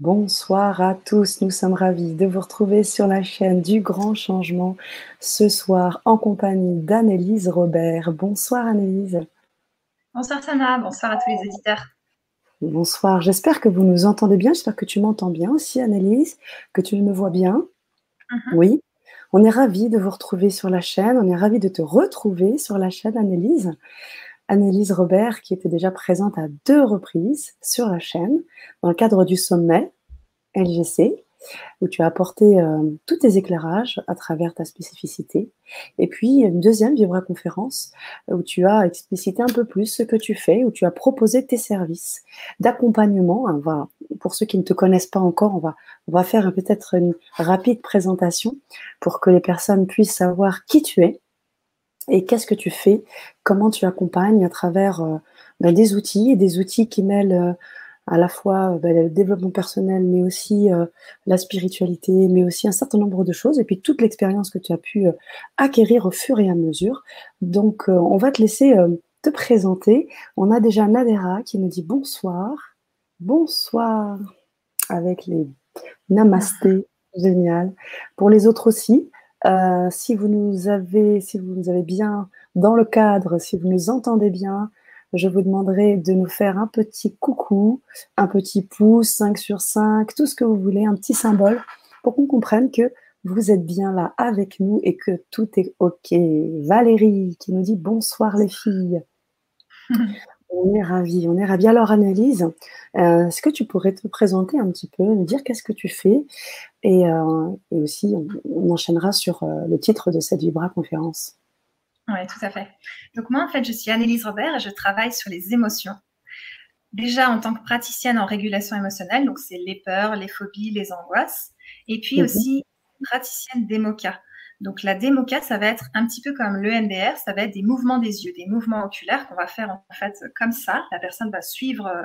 Bonsoir à tous, nous sommes ravis de vous retrouver sur la chaîne du Grand Changement ce soir en compagnie d'Annelise Robert. Bonsoir Annelise. Bonsoir Sana, bonsoir à tous les éditeurs. Bonsoir, j'espère que vous nous entendez bien, j'espère que tu m'entends bien aussi Annelise, que tu me vois bien. Mhm. Oui, on est ravis de vous retrouver sur la chaîne, on est ravis de te retrouver sur la chaîne Annelise. Annelise Robert, qui était déjà présente à deux reprises sur la chaîne, dans le cadre du sommet LGC, où tu as apporté euh, tous tes éclairages à travers ta spécificité. Et puis, une deuxième Vibra-conférence, où tu as explicité un peu plus ce que tu fais, où tu as proposé tes services d'accompagnement. pour ceux qui ne te connaissent pas encore, on va, on va faire peut-être une rapide présentation pour que les personnes puissent savoir qui tu es et qu'est-ce que tu fais, comment tu accompagnes à travers euh, bah, des outils et des outils qui mêlent euh, à la fois bah, le développement personnel, mais aussi euh, la spiritualité, mais aussi un certain nombre de choses, et puis toute l'expérience que tu as pu acquérir au fur et à mesure. Donc, on va te laisser te présenter. On a déjà Nadera qui nous dit bonsoir. Bonsoir avec les namasté. Génial. Pour les autres aussi, euh, si vous nous avez, si vous nous avez bien dans le cadre, si vous nous entendez bien, je vous demanderai de nous faire un petit coucou, un petit pouce, 5 sur 5, tout ce que vous voulez, un petit symbole, pour qu'on comprenne que vous êtes bien là avec nous et que tout est OK. Valérie qui nous dit bonsoir les filles. On est ravis, on est ravis. Alors, Annelise, euh, est-ce que tu pourrais te présenter un petit peu, nous dire qu'est-ce que tu fais et, euh, aussi, on, enchaînera sur euh, le titre de cette Vibra conférence. Oui, tout à fait. Donc, moi, en fait, je suis Annelise Robert et je travaille sur les émotions. Déjà en tant que praticienne en régulation émotionnelle, donc c'est les peurs, les phobies, les angoisses, et puis mhm. aussi praticienne d'EMOCA. Donc la démoca, ça va être un petit peu comme l'EMDR, ça va être des mouvements des yeux, des mouvements oculaires qu'on va faire en fait comme ça. La personne va suivre euh,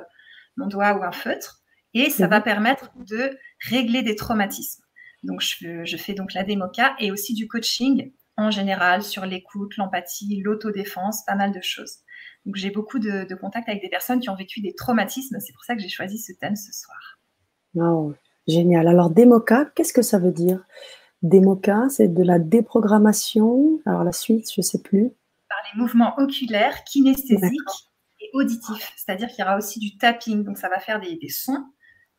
mon doigt ou un feutre et ça va mhm. permettre de régler des traumatismes. Donc je, fais donc la démoca et aussi du coaching en général sur l'écoute, l'empathie, l'autodéfense, pas mal de choses. Donc j'ai beaucoup de, contacts avec des personnes qui ont vécu des traumatismes. C'est pour ça que j'ai choisi ce thème ce soir. Oh, génial. Alors démoca, qu'est-ce que ça veut dire? Démoca, c'est de la déprogrammation. Alors la suite, je ne sais plus. Par les mouvements oculaires, kinesthésiques et auditifs. C'est-à-dire qu'il y aura aussi du tapping, donc ça va faire des, sons.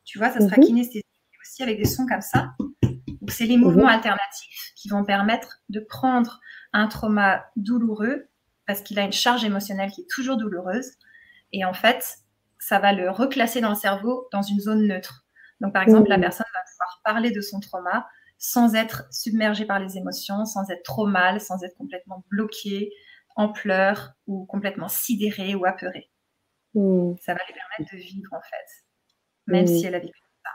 Tu vois, ça sera mhm. kinesthésique aussi avec des sons comme ça. Donc c'est les mouvements mhm. alternatifs qui vont permettre de prendre un trauma douloureux parce qu'il a une charge émotionnelle qui est toujours douloureuse. Et en fait, ça va le reclasser dans le cerveau dans une zone neutre. Donc par exemple, la mhm. personne va pouvoir parler de son trauma sans être submergé par les émotions, sans être trop mal, sans être complètement bloqué, en pleurs ou complètement sidéré ou apeuré. Hmm. Ça va lui permettre de vivre en fait, même si elle a vécu ça.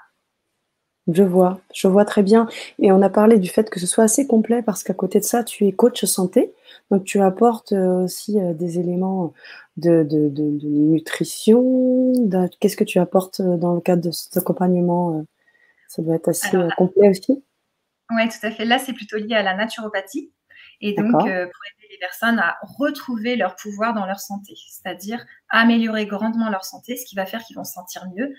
Je vois, je vois très bien. Et on a parlé du fait que ce soit assez complet parce qu'à côté de ça, tu es coach santé. Donc tu apportes euh, aussi euh, des éléments de, nutrition. Qu'est-ce que tu apportes euh, dans le cadre de cet accompagnement Ça doit être assez complet aussi. Oui, tout à fait. Là, c'est plutôt lié à la naturopathie. Et donc, euh, pour aider les personnes à retrouver leur pouvoir dans leur santé, c'est-à-dire améliorer grandement leur santé, ce qui va faire qu'ils vont se sentir mieux,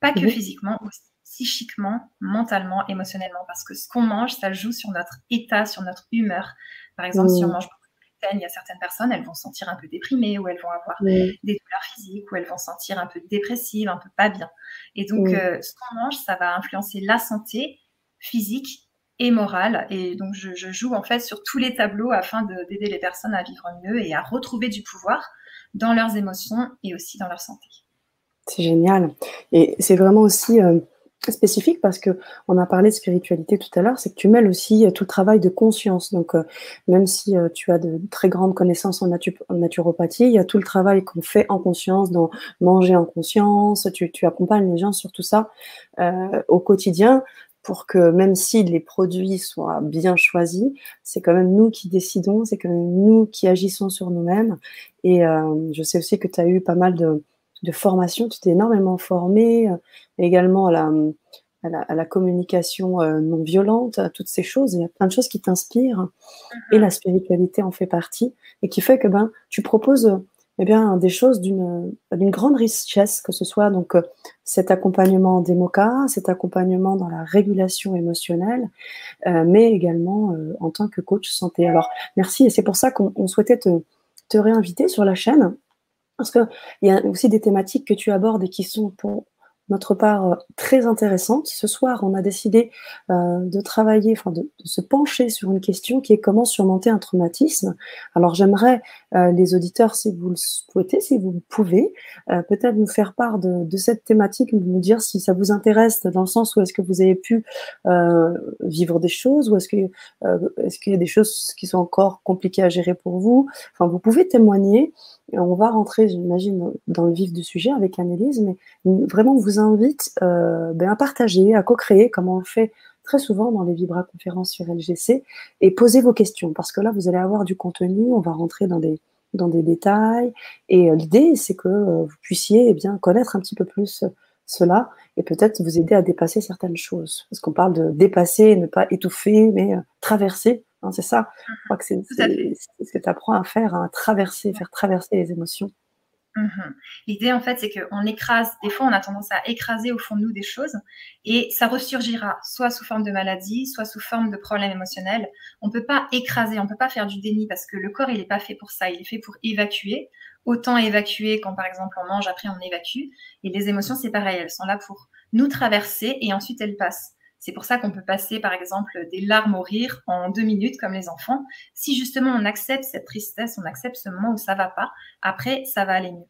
pas que mhm. physiquement, aussi psychiquement, mentalement, émotionnellement, parce que ce qu'on mange, ça joue sur notre état, sur notre humeur. Par exemple, si on mange beaucoup de gluten, il y a certaines personnes, elles vont se sentir un peu déprimées, ou elles vont avoir des douleurs physiques, ou elles vont se sentir un peu dépressives, un peu pas bien. Et donc, euh, ce qu'on mange, ça va influencer la santé physique et morale. Et donc, je, joue en fait sur tous les tableaux afin d'aider les personnes à vivre mieux et à retrouver du pouvoir dans leurs émotions et aussi dans leur santé. C'est génial. Et c'est vraiment aussi euh, spécifique parce que on a parlé de spiritualité tout à l'heure, c'est que tu mêles aussi euh, tout le travail de conscience. Donc, euh, même si tu as de très grandes connaissances en, naturopathie, il y a tout le travail qu'on fait en conscience, dans manger en conscience. Tu, tu accompagnes les gens sur tout ça au quotidien pour que même si les produits soient bien choisis, c'est quand même nous qui décidons, c'est quand même nous qui agissons sur nous-mêmes. Et euh, je sais aussi que tu as eu pas mal de, de formations, tu t'es énormément formé, euh, également à la, à la, communication euh, non violente, à toutes ces choses. Il y a plein de choses qui t'inspirent et la spiritualité en fait partie et qui fait que ben, tu proposes eh bien, des choses d'une grande richesse, que ce soit donc euh, cet accompagnement des MOCA, cet accompagnement dans la régulation émotionnelle, euh, mais également euh, en tant que coach santé. Alors, merci, et c'est pour ça qu'on souhaitait te, te réinviter sur la chaîne, parce qu'il y a aussi des thématiques que tu abordes et qui sont pour notre part euh, très intéressante. Ce soir, on a décidé euh, de travailler, enfin de, se pencher sur une question qui est comment surmonter un traumatisme. Alors j'aimerais euh, les auditeurs, si vous le souhaitez, si vous pouvez, peut-être nous faire part de, cette thématique, nous dire si ça vous intéresse dans le sens où est-ce que vous avez pu vivre des choses ou est-ce que est-ce qu'il y a des choses qui sont encore compliquées à gérer pour vous. Enfin, vous pouvez témoigner on va rentrer, j'imagine, dans le vif du sujet avec Annelise, mais vraiment, on vous invite euh, ben, à partager, à co-créer, comme on fait très souvent dans les Vibra conférences sur LGC, et poser vos questions, parce que là, vous allez avoir du contenu, on va rentrer dans des, dans des détails, et euh, l'idée, c'est que euh, vous puissiez eh bien, connaître un petit peu plus cela, et peut-être vous aider à dépasser certaines choses. Parce qu'on parle de dépasser, ne pas étouffer, mais traverser Hein, c'est ça. Je crois que c'est ce que tu apprends à faire, à traverser, faire traverser les émotions. Mhm. L'idée, en fait, c'est qu'on écrase, des fois, on a tendance à écraser au fond de nous des choses et ça ressurgira, soit sous forme de maladie, soit sous forme de problème émotionnel. On ne peut pas écraser, on ne peut pas faire du déni parce que le corps, il n'est pas fait pour ça, il est fait pour évacuer. Autant évacuer quand, par exemple, on mange, après on évacue. Et les émotions, c'est pareil, elles sont là pour nous traverser et ensuite elles passent. C'est pour ça qu'on peut passer, par exemple, des larmes au rire en deux minutes, comme les enfants. Si justement on accepte cette tristesse, on accepte ce moment où ça va pas, après, ça va aller mieux.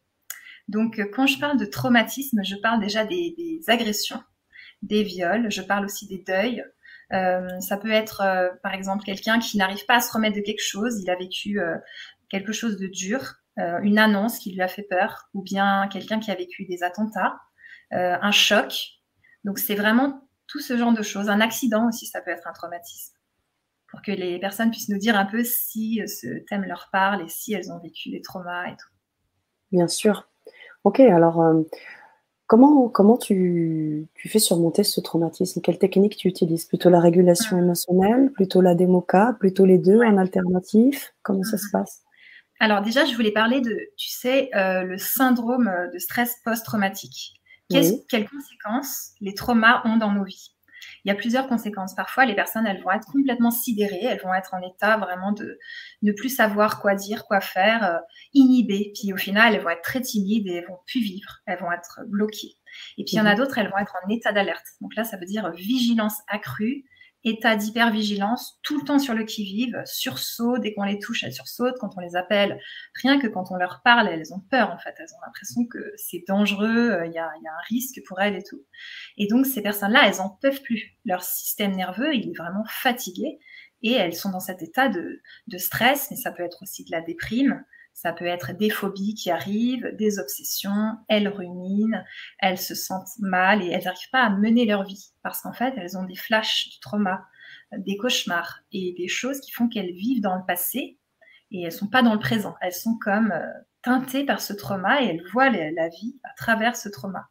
Donc, quand je parle de traumatisme, je parle déjà des, agressions, des viols, je parle aussi des deuils. Euh, ça peut être, euh, par exemple, quelqu'un qui n'arrive pas à se remettre de quelque chose, il a vécu euh, quelque chose de dur, une annonce qui lui a fait peur, ou bien quelqu'un qui a vécu des attentats, un choc. Donc, c'est vraiment tout ce genre de choses. Un accident aussi, ça peut être un traumatisme. Pour que les personnes puissent nous dire un peu si euh, ce thème leur parle et si elles ont vécu des traumas et tout. Bien sûr. Ok, alors euh, comment, comment tu, fais surmonter ce traumatisme? Quelle technique tu utilises? Plutôt la régulation mmh. émotionnelle, plutôt la démoca, plutôt les deux en alternatif? Comment ça se mmh. passe? Alors déjà, je voulais parler de, tu sais, euh, le syndrome de stress post-traumatique. Quelles conséquences les traumas ont dans nos vies? Il y a plusieurs conséquences. Parfois, les personnes, elles vont être complètement sidérées, elles vont être en état vraiment de ne plus savoir quoi dire, quoi faire, euh, inhibées. Puis au final, elles vont être très timides et elles vont plus vivre, elles vont être bloquées. Et puis il y en a mhm. d'autres, elles vont être en état d'alerte. Donc là, ça veut dire vigilance accrue, état d'hypervigilance, tout le temps sur le qui-vive, sursaut, dès qu'on les touche, elles sursautent, quand on les appelle, rien que quand on leur parle, elles ont peur en fait, elles ont l'impression que c'est dangereux, euh, il y, a, un risque pour elles et tout. Et donc ces personnes-là, elles en peuvent plus. Leur système nerveux, il est vraiment fatigué et elles sont dans cet état de, de stress, mais ça peut être aussi de la déprime, ça peut être des phobies qui arrivent, des obsessions, elles ruminent, elles se sentent mal et elles n'arrivent pas à mener leur vie parce qu'en fait, elles ont des flashs de trauma, des cauchemars et des choses qui font qu'elles vivent dans le passé et elles sont pas dans le présent. Elles sont comme euh, teintées par ce trauma et elles voient la vie à travers ce trauma.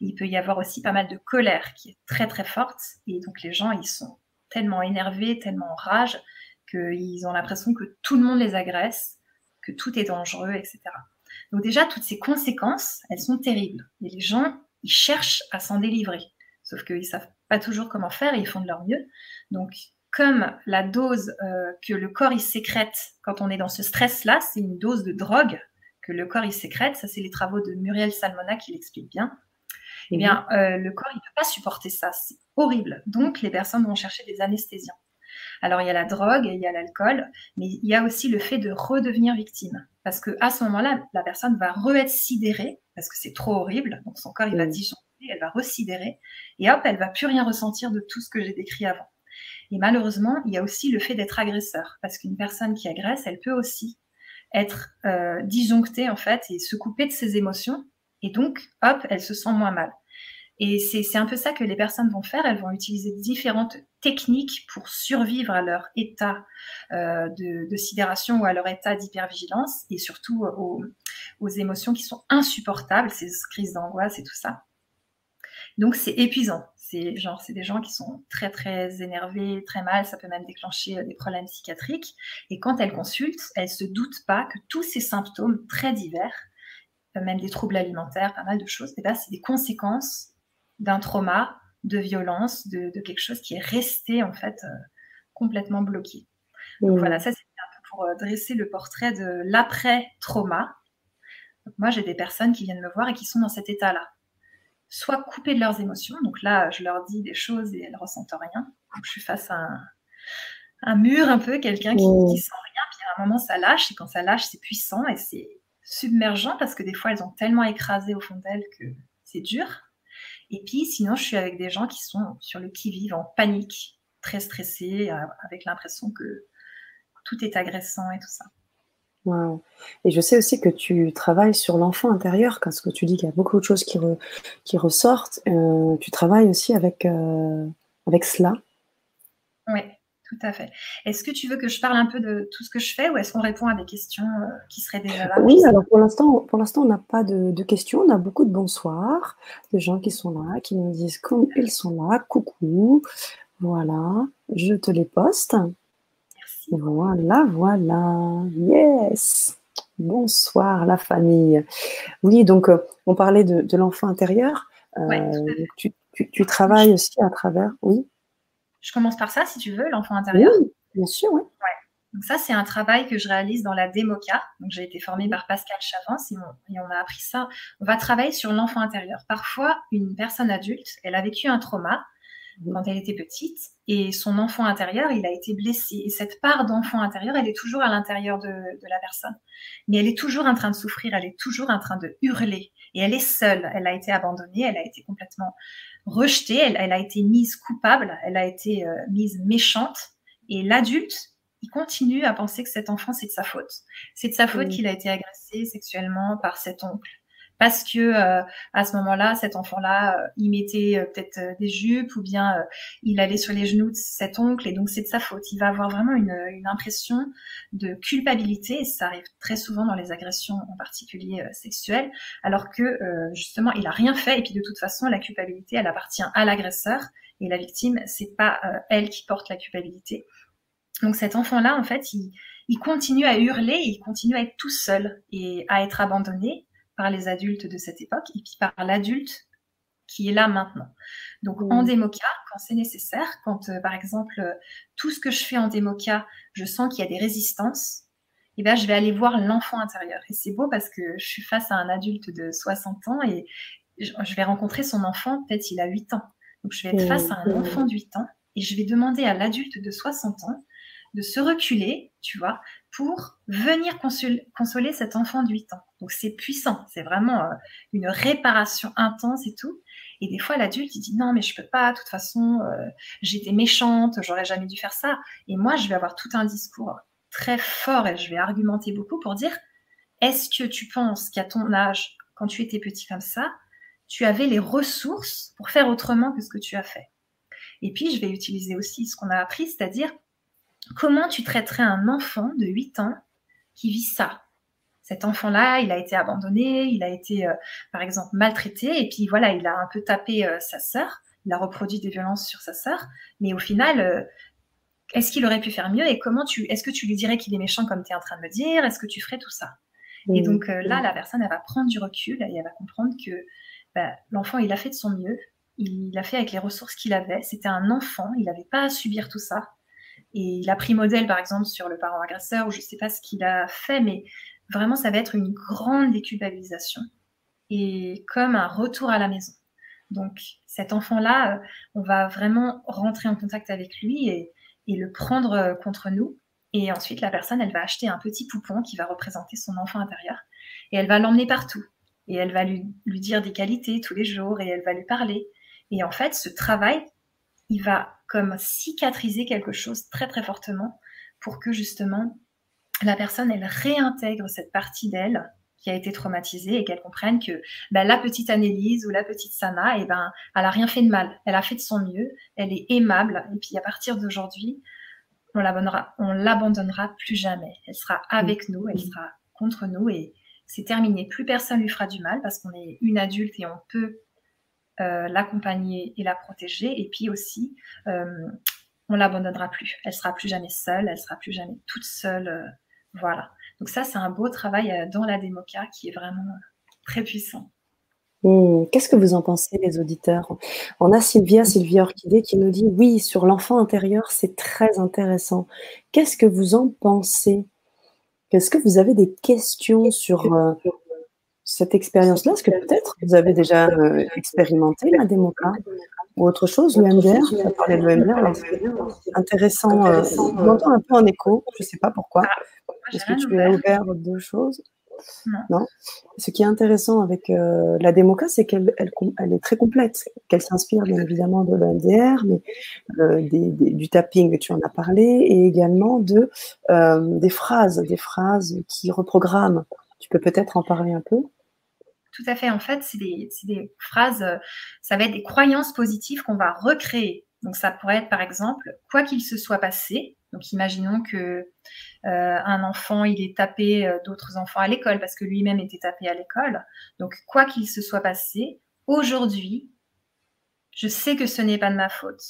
Il peut y avoir aussi pas mal de colère qui est très très forte et donc les gens ils sont tellement énervés, tellement en rage qu'ils ont l'impression que tout le monde les agresse que tout est dangereux, etc. Donc déjà, toutes ces conséquences, elles sont terribles. Et les gens, ils cherchent à s'en délivrer. Sauf qu'ils ne savent pas toujours comment faire et ils font de leur mieux. Donc, comme la dose euh, que le corps il sécrète quand on est dans ce stress-là, c'est une dose de drogue que le corps il sécrète. Ça, c'est les travaux de Muriel Salmona qui l'expliquent bien. Eh bien, mhm. euh, le corps il ne peut pas supporter ça. C'est horrible. Donc, les personnes vont chercher des anesthésiens. Alors il y a la drogue, il y a l'alcool, mais il y a aussi le fait de redevenir victime. Parce que à ce moment-là, la personne va re-être sidérée, parce que c'est trop horrible, donc son corps il va disjoncter, elle va residérer, et hop, elle va plus rien ressentir de tout ce que j'ai décrit avant. Et malheureusement, il y a aussi le fait d'être agresseur, parce qu'une personne qui agresse, elle peut aussi être euh, disjonctée en fait et se couper de ses émotions, et donc hop, elle se sent moins mal. Et c'est un peu ça que les personnes vont faire. Elles vont utiliser différentes techniques pour survivre à leur état euh, de, sidération ou à leur état d'hypervigilance et surtout aux, aux, émotions qui sont insupportables, ces crises d'angoisse et tout ça. Donc c'est épuisant. C'est des gens qui sont très très énervés, très mal, ça peut même déclencher euh, des problèmes psychiatriques. Et quand elles consultent, elles se doutent pas que tous ces symptômes très divers, euh, même des troubles alimentaires, pas mal de choses, eh ben, c'est des conséquences d'un trauma, de violence, de, quelque chose qui est resté en fait complètement bloqué. Donc voilà, ça c'est un peu pour dresser le portrait de l'après-trauma. Moi, j'ai des personnes qui viennent me voir et qui sont dans cet état-là soit coupées de leurs émotions. Donc là, je leur dis des choses et elles ressentent rien. Donc je suis face à un, mur un peu, quelqu'un qui, qui sent rien. Puis à un moment, ça lâche. Et quand ça lâche, c'est puissant et c'est submergent parce que des fois, elles ont tellement écrasé au fond d'elles que c'est dur. Et puis, sinon, je suis avec des gens qui sont sur le qui-vive, en panique, très stressés, euh, avec l'impression que tout est agressant et tout ça. Et je sais aussi que tu travailles sur l'enfant intérieur, parce que tu dis qu'il y a beaucoup de choses qui, qui ressortent. Euh, tu travailles aussi avec, euh, avec cela. Oui, tout à fait. Est-ce que tu veux que je parle un peu de tout ce que je fais ou est-ce qu'on répond à des questions euh, qui seraient déjà là? Oui, alors pour l'instant, pour l'instant, on n'a pas de, de, questions. On a beaucoup de bonsoirs, de gens qui sont là, qui nous disent comme ils sont là, coucou. Voilà, je te les poste. Voilà, voilà. Yes. Bonsoir la famille. Oui, donc euh, on parlait de, l'enfant intérieur. Euh, tu, travailles aussi à travers, oui. Je commence par ça, si tu veux, l'enfant intérieur. Oui, bien sûr, oui. Donc ça, c'est un travail que je réalise dans la démoca. Donc j'ai été formée par Pascal Chavance et et on a appris ça. On va travailler sur l'enfant intérieur. Parfois, une personne adulte, elle a vécu un trauma quand elle était petite et son enfant intérieur, il a été blessé. Et cette part d'enfant intérieur, elle est toujours à l'intérieur de, la personne. Mais elle est toujours en train de souffrir, elle est toujours en train de hurler. Et elle est seule, elle a été abandonnée, elle a été complètement rejetée, elle, a été mise coupable, elle a été euh, mise méchante. Et l'adulte, il continue à penser que cet enfant, c'est de sa faute. C'est de sa faute qu'il a été agressé sexuellement par cet oncle parce que euh, à ce moment-là, cet enfant-là, euh, il mettait euh, peut-être des jupes ou bien il allait sur les genoux de cet oncle et donc c'est de sa faute. Il va avoir vraiment une, impression de culpabilité et ça arrive très souvent dans les agressions en particulier sexuelles, alors que justement il a rien fait et puis de toute façon la culpabilité elle appartient à l'agresseur et la victime c'est pas elle qui porte la culpabilité. Donc cet enfant-là en fait il, il continue à hurler, il continue à être tout seul et à être abandonné par les adultes de cette époque et puis par l'adulte qui est là maintenant. Donc en démoca, quand c'est nécessaire, quand euh, par exemple euh, tout ce que je fais en démoca, je sens qu'il y a des résistances, et eh bien, je vais aller voir l'enfant intérieur. Et c'est beau parce que je suis face à un adulte de 60 ans et je vais rencontrer son enfant, peut-être il a 8 ans. Donc je vais être face à un enfant de 8 ans et je vais demander à l'adulte de 60 ans de se reculer, tu vois, pour venir consoler cet enfant de 8 ans. Donc c'est puissant, c'est vraiment euh, une réparation intense et tout. Et des fois, l'adulte, il dit non, mais je peux pas, de toute façon, euh, j'étais méchante, j'aurais jamais dû faire ça. Et moi, je vais avoir tout un discours très fort et je vais argumenter beaucoup pour dire est-ce que tu penses qu'à ton âge, quand tu étais petit comme ça, tu avais les ressources pour faire autrement que ce que tu as fait? Et puis, je vais utiliser aussi ce qu'on a appris, c'est-à-dire comment tu traiterais un enfant de 8 ans qui vit ça? Cet enfant-là, il a été abandonné, il a été, euh, par exemple, maltraité, et puis voilà, il a un peu tapé euh, sa sœur, il a reproduit des violences sur sa sœur, mais au final, euh, est-ce qu'il aurait pu faire mieux Et comment tu, est-ce que tu lui dirais qu'il est méchant comme tu es en train de me dire? Est-ce que tu ferais tout ça? Et donc là, la personne, elle va prendre du recul et elle va comprendre que bah, l'enfant, il a fait de son mieux, il l'a fait avec les ressources qu'il avait. C'était un enfant, il n'avait pas à subir tout ça. Et il a pris modèle, par exemple, sur le parent agresseur, ou je ne sais pas ce qu'il a fait, mais vraiment, ça va être une grande déculpabilisation et comme un retour à la maison. Donc, cet enfant-là, euh, on va vraiment rentrer en contact avec lui et, le prendre euh, contre nous. Et ensuite, la personne, elle va acheter un petit poupon qui va représenter son enfant intérieur. Et elle va l'emmener partout. Et elle va lui, lui dire des qualités tous les jours et elle va lui parler. Et en fait, ce travail, il va comme cicatriser quelque chose très très fortement pour que justement la personne elle réintègre cette partie d'elle qui a été traumatisée et qu'elle comprenne que ben, la petite Annelise ou la petite Sana, et eh ben, elle a rien fait de mal, elle a fait de son mieux, elle est aimable. Et puis à partir d'aujourd'hui, on l'abandonnera, on l'abandonnera plus jamais. Elle sera avec nous, elle sera contre nous. Et c'est terminé. Plus personne lui fera du mal parce qu'on est une adulte et on peut l'accompagner et la protéger. Et puis aussi, on l'abandonnera plus. Elle sera plus jamais seule, elle sera plus jamais toute seule. voilà. Donc ça, c'est un beau travail dans la démoca qui est vraiment très puissant. Hmm, qu'est-ce que vous en pensez, les auditeurs? On a Sylvia, Sylvia Orchidée, qui nous dit oui, sur l'enfant intérieur, c'est très intéressant. Qu'est-ce que vous en pensez? Est-ce que vous avez des questions sur euh, cette expérience-là Est-ce que peut-être vous avez déjà euh, expérimenté la démoca ou autre chose, le MDR On parlé de l'EMDR, intéressant. Euh, on entend un peu en écho, je ne sais pas pourquoi. Ah, Est-ce que tu as ouvert deux choses? Non. Ce qui est intéressant avec euh, la démoca, c'est qu'elle elle, est très complète, qu'elle s'inspire bien évidemment de l'EMDR, mais euh, du tapping, tu en as parlé, et également de, euh, des phrases, des phrases qui reprogramment. Tu peux peut-être en parler un peu? Tout à fait. En fait, c'est des, phrases, ça va être des croyances positives qu'on va recréer. Donc, ça pourrait être, par exemple, quoi qu'il se soit passé. Donc, imaginons que euh, un enfant, il est tapé euh, d'autres enfants à l'école parce que lui-même était tapé à l'école. Donc, quoi qu'il se soit passé, aujourd'hui, je sais que ce n'est pas de ma faute.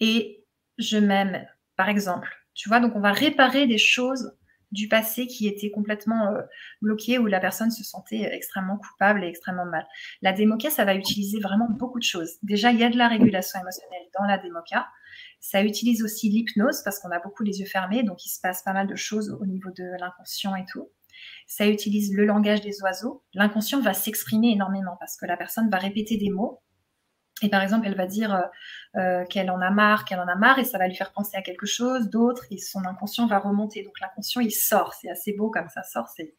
Et je m'aime, par exemple. Tu vois, donc on va réparer des choses du passé qui étaient complètement euh, bloquées où la personne se sentait extrêmement coupable et extrêmement mal. La démoca, ça va utiliser vraiment beaucoup de choses. Déjà, il y a de la régulation émotionnelle dans la démoca. Ça utilise aussi l'hypnose parce qu'on a beaucoup les yeux fermés, donc il se passe pas mal de choses au niveau de l'inconscient et tout. Ça utilise le langage des oiseaux. L'inconscient va s'exprimer énormément parce que la personne va répéter des mots. Et par exemple, elle va dire euh, euh, qu'elle en a marre, qu'elle en a marre, et ça va lui faire penser à quelque chose d'autre, et son inconscient va remonter. Donc l'inconscient, il sort. C'est assez beau comme ça sort. C'est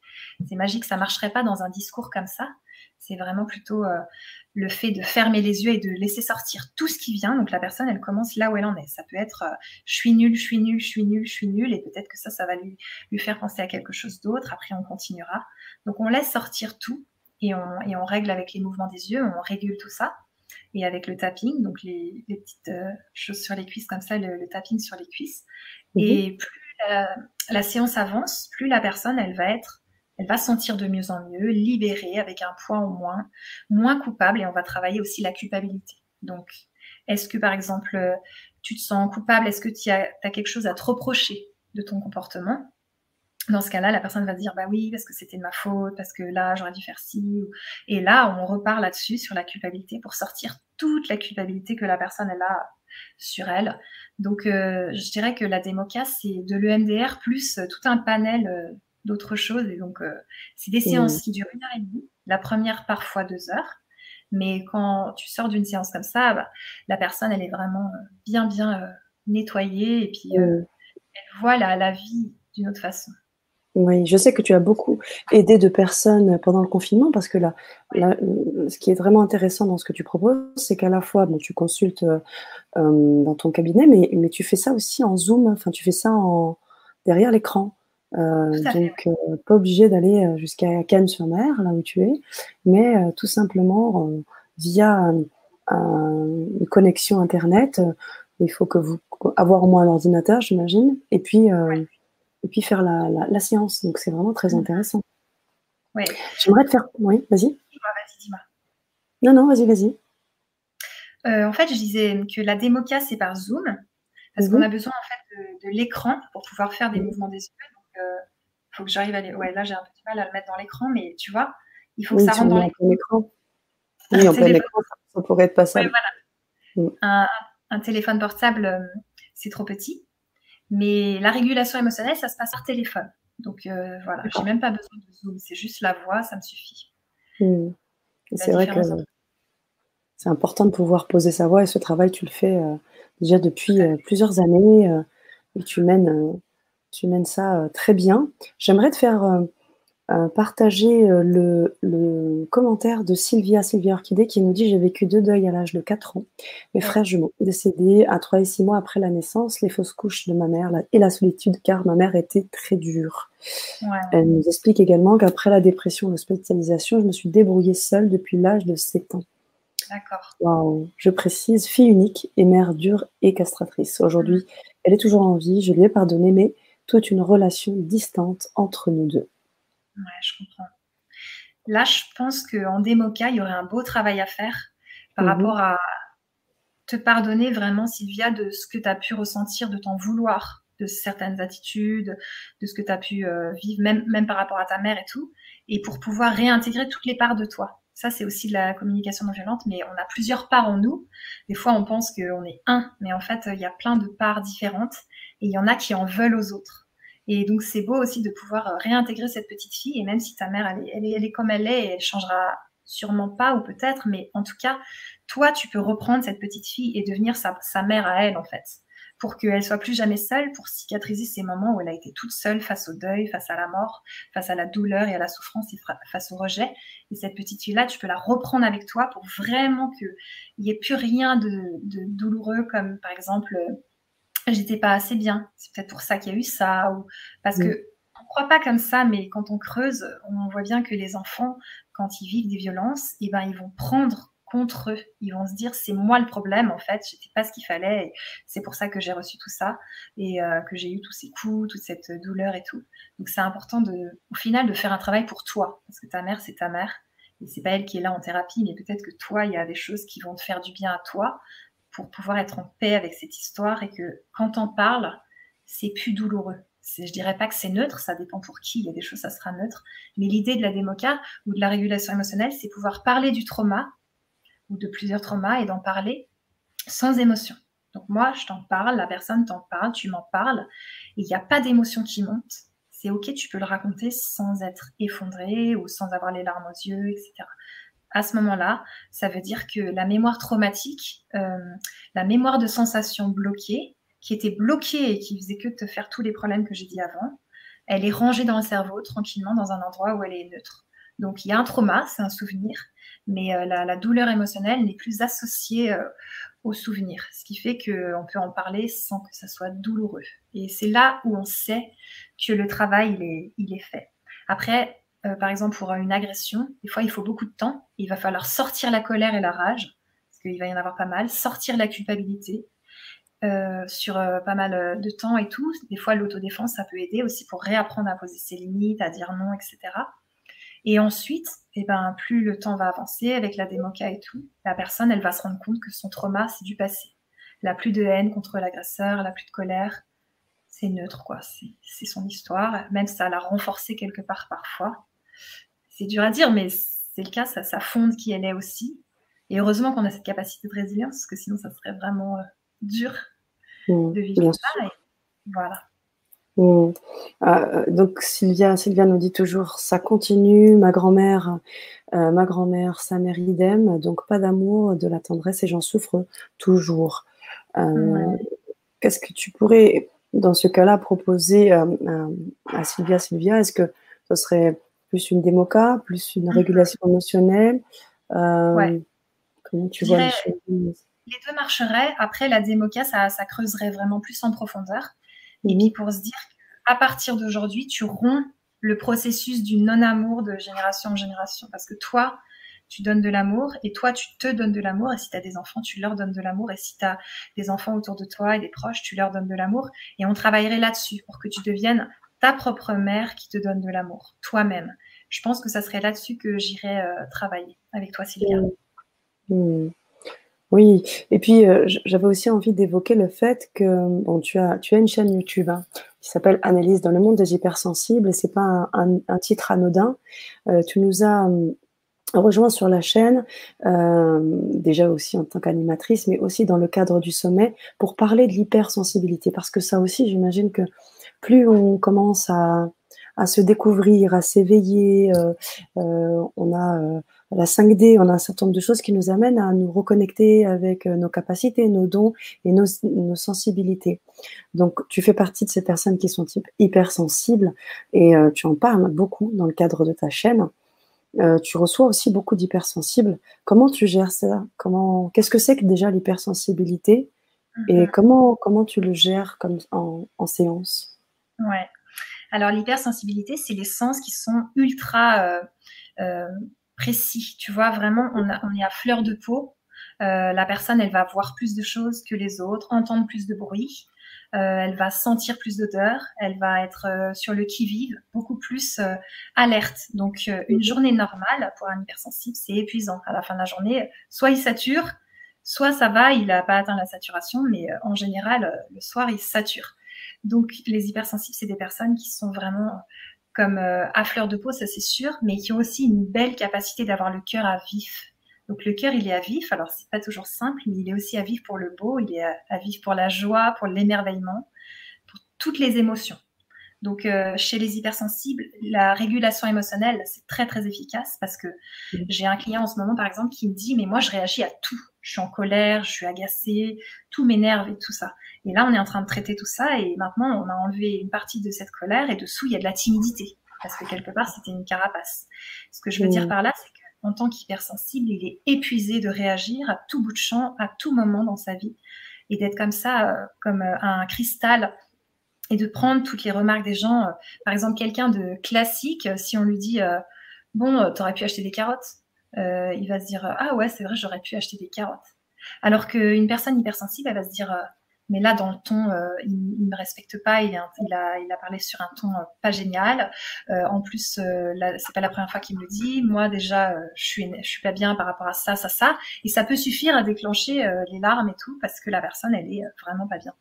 magique. Ça marcherait pas dans un discours comme ça. C'est vraiment plutôt euh, le fait de fermer les yeux et de laisser sortir tout ce qui vient. Donc la personne, elle commence là où elle en est. Ça peut être je suis nul, je suis nul, je suis nul, je suis nul, et peut-être que ça, ça va lui, faire penser à quelque chose d'autre. Après, on continuera. Donc on laisse sortir tout et on règle avec les mouvements des yeux, on régule tout ça. Et avec le tapping, donc les, petites euh, choses sur les cuisses comme ça, le, tapping sur les cuisses. Mhm. Et plus la séance avance, plus la personne, elle va être elle va sentir de mieux en mieux, libérée, avec un poids au moins, moins coupable, et on va travailler aussi la culpabilité. Donc, est-ce que, par exemple, tu te sens coupable? Est-ce que tu as, quelque chose à te reprocher de ton comportement? Dans ce cas-là, la personne va dire bah oui parce que c'était de ma faute, parce que là j'aurais dû faire ci. Et là, on repart là-dessus sur la culpabilité pour sortir toute la culpabilité que la personne elle a sur elle. Donc, euh, je dirais que la démoca c'est de l'EMDR plus tout un panel euh, d'autres choses. Et donc, euh, c'est des séances qui durent une heure et demie. La première, parfois deux heures. Mais quand tu sors d'une séance comme ça, bah, la personne, elle est vraiment euh, bien, bien euh, nettoyée. Et puis, elle voit la, la vie d'une autre façon. Oui, je sais que tu as beaucoup aidé de personnes pendant le confinement parce que là, ce qui est vraiment intéressant dans ce que tu proposes, c'est qu'à la fois, bon, tu consultes dans ton cabinet, mais, mais tu fais ça aussi en Zoom, enfin, tu fais ça en, derrière l'écran. Euh, donc, euh, pas obligé d'aller euh, jusqu'à Cannes-sur-Mer, là où tu es, mais tout simplement via une connexion Internet. il faut que vous avoir au moins un ordinateur, j'imagine, et puis et puis faire la, la, séance. Donc, c'est vraiment très mmh. intéressant. Oui. J'aimerais te faire. Oui, vas-y. Vas-y, dis-moi. Non, non, vas-y, vas-y. en fait, je disais que la démoca, c'est par Zoom, parce qu'on mmh a besoin en fait de, de l'écran pour pouvoir faire des mmh. mouvements des yeux il faut que j'arrive à aller. Ouais, là, j'ai un peu du mal à le mettre dans l'écran, mais tu vois, il faut que ça rentre dans l'écran. Oui, en plein écran, ça pourrait être passable. voilà. Mm. un, un, téléphone portable, euh, c'est trop petit. Mais la régulation émotionnelle, ça se passe par téléphone. Donc euh, voilà, j'ai même pas besoin de Zoom, c'est juste la voix, ça me suffit. Mm. C'est vrai que c'est important de pouvoir poser sa voix et ce travail, tu le fais euh, déjà depuis plusieurs années et tu mènes tu mènes ça euh, très bien. J'aimerais te faire euh, euh, partager le, commentaire de Sylvia, Sylvia Orchidée, qui nous dit J'ai vécu deux deuils à l'âge de 4 ans. Mes frères jumeaux décédés à 3 et 6 mois après la naissance, les fausses couches de ma mère et la solitude, car ma mère était très dure. Elle nous explique également qu'après la dépression et l'hospitalisation, je me suis débrouillée seule depuis l'âge de 7 ans. D'accord. Je précise, fille unique et mère dure et castratrice. Aujourd'hui, mmh. elle est toujours en vie, je lui ai pardonné, mais toute une relation distante entre nous deux. Ouais, je comprends. là, je pense qu'en démoca, il y aurait un beau travail à faire par mhm. rapport à te pardonner vraiment, Sylvia, de ce que tu as pu ressentir, de t'en vouloir, de certaines attitudes, de ce que tu as pu euh, vivre, même, même par rapport à ta mère et tout, et pour pouvoir réintégrer toutes les parts de toi. Ça, c'est aussi de la communication non violente, mais on a plusieurs parts en nous. Des fois, on pense qu'on est un, mais en fait, il y a plein de parts différentes, et il y en a qui en veulent aux autres. Et donc, c'est beau aussi de pouvoir euh, réintégrer cette petite fille. Et même si ta mère, elle est, elle est, comme elle est, elle changera sûrement pas, ou peut-être, mais en tout cas, toi, tu peux reprendre cette petite fille et devenir sa, mère à elle, en fait, pour qu'elle soit plus jamais seule, pour cicatriser ces moments où elle a été toute seule face au deuil, face à la mort, face à la douleur et à la souffrance et face au rejet. Et cette petite fille-là, tu peux la reprendre avec toi pour vraiment qu'il n'y ait plus rien de, de douloureux, comme par exemple j'étais pas assez bien. C'est peut-être pour ça qu'il y a eu ça. Ou... Parce qu'on que on croit pas comme ça, mais quand on creuse, on voit bien que les enfants, quand ils vivent des violences, eh ben, ils vont prendre contre eux. Ils vont se dire c'est moi le problème en fait, j'étais pas ce qu'il fallait, c'est pour ça que j'ai reçu tout ça et euh, que j'ai eu tous ces coups, toute cette douleur et tout. Donc c'est important de, au final de faire un travail pour toi parce que ta mère c'est ta mère et c'est pas elle qui est là en thérapie, mais peut-être que toi il y a des choses qui vont te faire du bien à toi pour pouvoir être en paix avec cette histoire et que quand on parle, c'est plus douloureux. Je dirais pas que c'est neutre, ça dépend pour qui. Il y a des choses, ça sera neutre. Mais l'idée de la démoca ou de la régulation émotionnelle, c'est pouvoir parler du trauma ou de plusieurs traumas et d'en parler sans émotion. Donc moi, je t'en parle, la personne t'en parle, tu m'en parles, il n'y a pas d'émotion qui monte. C'est ok, tu peux le raconter sans être effondré ou sans avoir les larmes aux yeux, etc à ce moment-là, ça veut dire que la mémoire traumatique, euh, la mémoire de sensations bloquées, qui était bloquée et qui faisait que te faire tous les problèmes que j'ai dit avant, elle est rangée dans le cerveau tranquillement dans un endroit où elle est neutre. Donc il y a un trauma, c'est un souvenir, mais euh, la, douleur émotionnelle n'est plus associée euh, au souvenir, ce qui fait qu'on peut en parler sans que ça soit douloureux. Et c'est là où on sait que le travail il est, est fait. Après, euh, par exemple pour une agression, des fois il faut beaucoup de temps. Il va falloir sortir la colère et la rage, parce qu'il va y en avoir pas mal, sortir la culpabilité euh, sur euh, pas mal de temps et tout. Des fois l'autodéfense, ça peut aider aussi pour réapprendre à poser ses limites, à dire non, etc. Et ensuite, eh ben, plus le temps va avancer avec la démoca et tout, la personne, elle va se rendre compte que son trauma, c'est du passé. Elle n'a plus de haine contre l'agresseur, elle n'a plus de colère. C'est neutre, quoi. C'est son histoire. Même ça l'a renforcé quelque part parfois c'est dur à dire, mais c'est le cas, ça, ça, fonde qui elle est aussi. Et heureusement qu'on a cette capacité de résilience, parce que sinon, ça serait vraiment euh, dur mmh, de vivre ça. voilà. Mmh. Euh, donc Sylvia, Sylvia nous dit toujours ça continue, ma grand-mère, euh, ma grand-mère, sa mère idem, donc pas d'amour, de la tendresse et j'en souffre toujours. Qu'est-ce que tu pourrais, dans ce cas-là, proposer à Sylvia, Sylvia Est-ce que ce serait plus une démoca, plus une mhm. régulation émotionnelle euh, Comment tu vois les choses? Les deux marcheraient. Après, la démoca, ça, creuserait vraiment plus en profondeur. Et puis pour se dire qu'à partir d'aujourd'hui, tu romps le processus du non-amour de génération en génération. Parce que toi, tu donnes de l'amour et toi, tu te donnes de l'amour. Et si tu as des enfants, tu leur donnes de l'amour. Et si tu as des enfants autour de toi et des proches, tu leur donnes de l'amour. Et on travaillerait là-dessus pour que tu deviennes ta propre mère qui te donne de l'amour, toi-même. Je pense que ça serait là-dessus que j'irais euh, travailler avec toi, Sylvia. Mmh. Mmh. Oui, et puis euh, j'avais aussi envie d'évoquer le fait que tu as, tu as une chaîne YouTube hein, qui s'appelle Analyse dans le monde des hypersensibles, et c'est pas un, titre anodin. Euh, tu nous as rejoint sur la chaîne, déjà aussi en tant qu'animatrice, mais aussi dans le cadre du sommet, pour parler de l'hypersensibilité, parce que ça aussi, j'imagine que plus on commence à, se découvrir, à s'éveiller, euh, euh, on a euh, la 5D, on a un certain nombre de choses qui nous amènent à nous reconnecter avec nos capacités, nos dons et nos, sensibilités. Donc, tu fais partie de ces personnes qui sont type hypersensibles et tu en parles beaucoup dans le cadre de ta chaîne. tu reçois aussi beaucoup d'hypersensibles. Comment tu gères ça? Comment Qu'est-ce que c'est que déjà l'hypersensibilité? Et mhm. comment comment tu le gères comme en séance? Ouais. Alors l'hypersensibilité, c'est les sens qui sont ultra euh, euh, précis. Tu vois, vraiment, on, est à fleur de peau. Euh, la personne, elle va voir plus de choses que les autres, entendre plus de bruit. elle va sentir plus d'odeur, elle va être sur le qui-vive, beaucoup plus alerte. Donc une journée normale pour un hypersensible, c'est épuisant. À la fin de la journée, soit il sature, soit ça va, il n'a pas atteint la saturation, mais en général, le soir, il sature. Donc les hypersensibles, c'est des personnes qui sont vraiment comme à fleur de peau, ça c'est sûr, mais qui ont aussi une belle capacité d'avoir le cœur à vif. Donc le cœur, il est à vif. Alors c'est pas toujours simple, mais il est aussi à vif pour le beau, il est à, vif pour la joie, pour l'émerveillement, pour toutes les émotions. Donc euh, chez les hypersensibles, la régulation émotionnelle, c'est très très efficace parce que mmh. j'ai un client en ce moment par exemple qui me dit mais moi je réagis à tout. Je suis en colère, je suis agacée, tout m'énerve et tout ça. Et là on est en train de traiter tout ça et maintenant on a enlevé une partie de cette colère et dessous il y a de la timidité parce que quelque part c'était une carapace. Ce que je veux dire mmh. par là, c'est que en tant qu'hypersensible, il est épuisé de réagir à tout bout de champ, à tout moment dans sa vie, et d'être comme ça, euh, comme euh, un cristal, et de prendre toutes les remarques des gens. Euh, par exemple, quelqu'un de classique, si on lui dit Bon, t'aurais pu acheter des carottes, il va se dire Ah ouais, c'est vrai, j'aurais pu acheter des carottes. Alors qu'une personne hypersensible, elle va se dire mais là, dans le ton, euh, il, ne me respecte pas. Il, a, il a parlé sur un ton euh, pas génial. Euh, en plus, c'est pas la première fois qu'il me le dit. Moi, déjà, je suis, je suis pas bien par rapport à ça, ça, ça. Et ça peut suffire à déclencher les larmes et tout parce que la personne, elle est vraiment pas bien.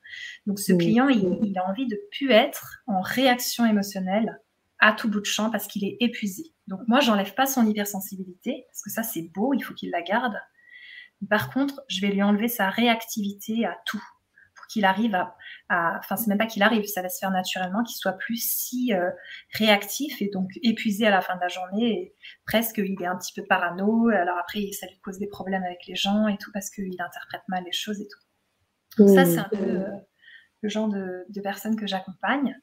Donc, ce client, il, il, a envie de plus être en réaction émotionnelle à tout bout de champ parce qu'il est épuisé. Donc, moi, j'enlève pas son hypersensibilité parce que ça, c'est beau. Il faut qu'il la garde. Par contre, je vais lui enlever sa réactivité à tout qu'il arrive à, enfin c'est même pas qu'il arrive, ça va se faire naturellement, qu'il soit plus si euh, réactif et donc épuisé à la fin de la journée et presque il est un petit peu parano. Alors après ça lui cause des problèmes avec les gens et tout parce qu'il interprète mal les choses et tout. Donc ça c'est un peu euh, le genre de, personnes que j'accompagne.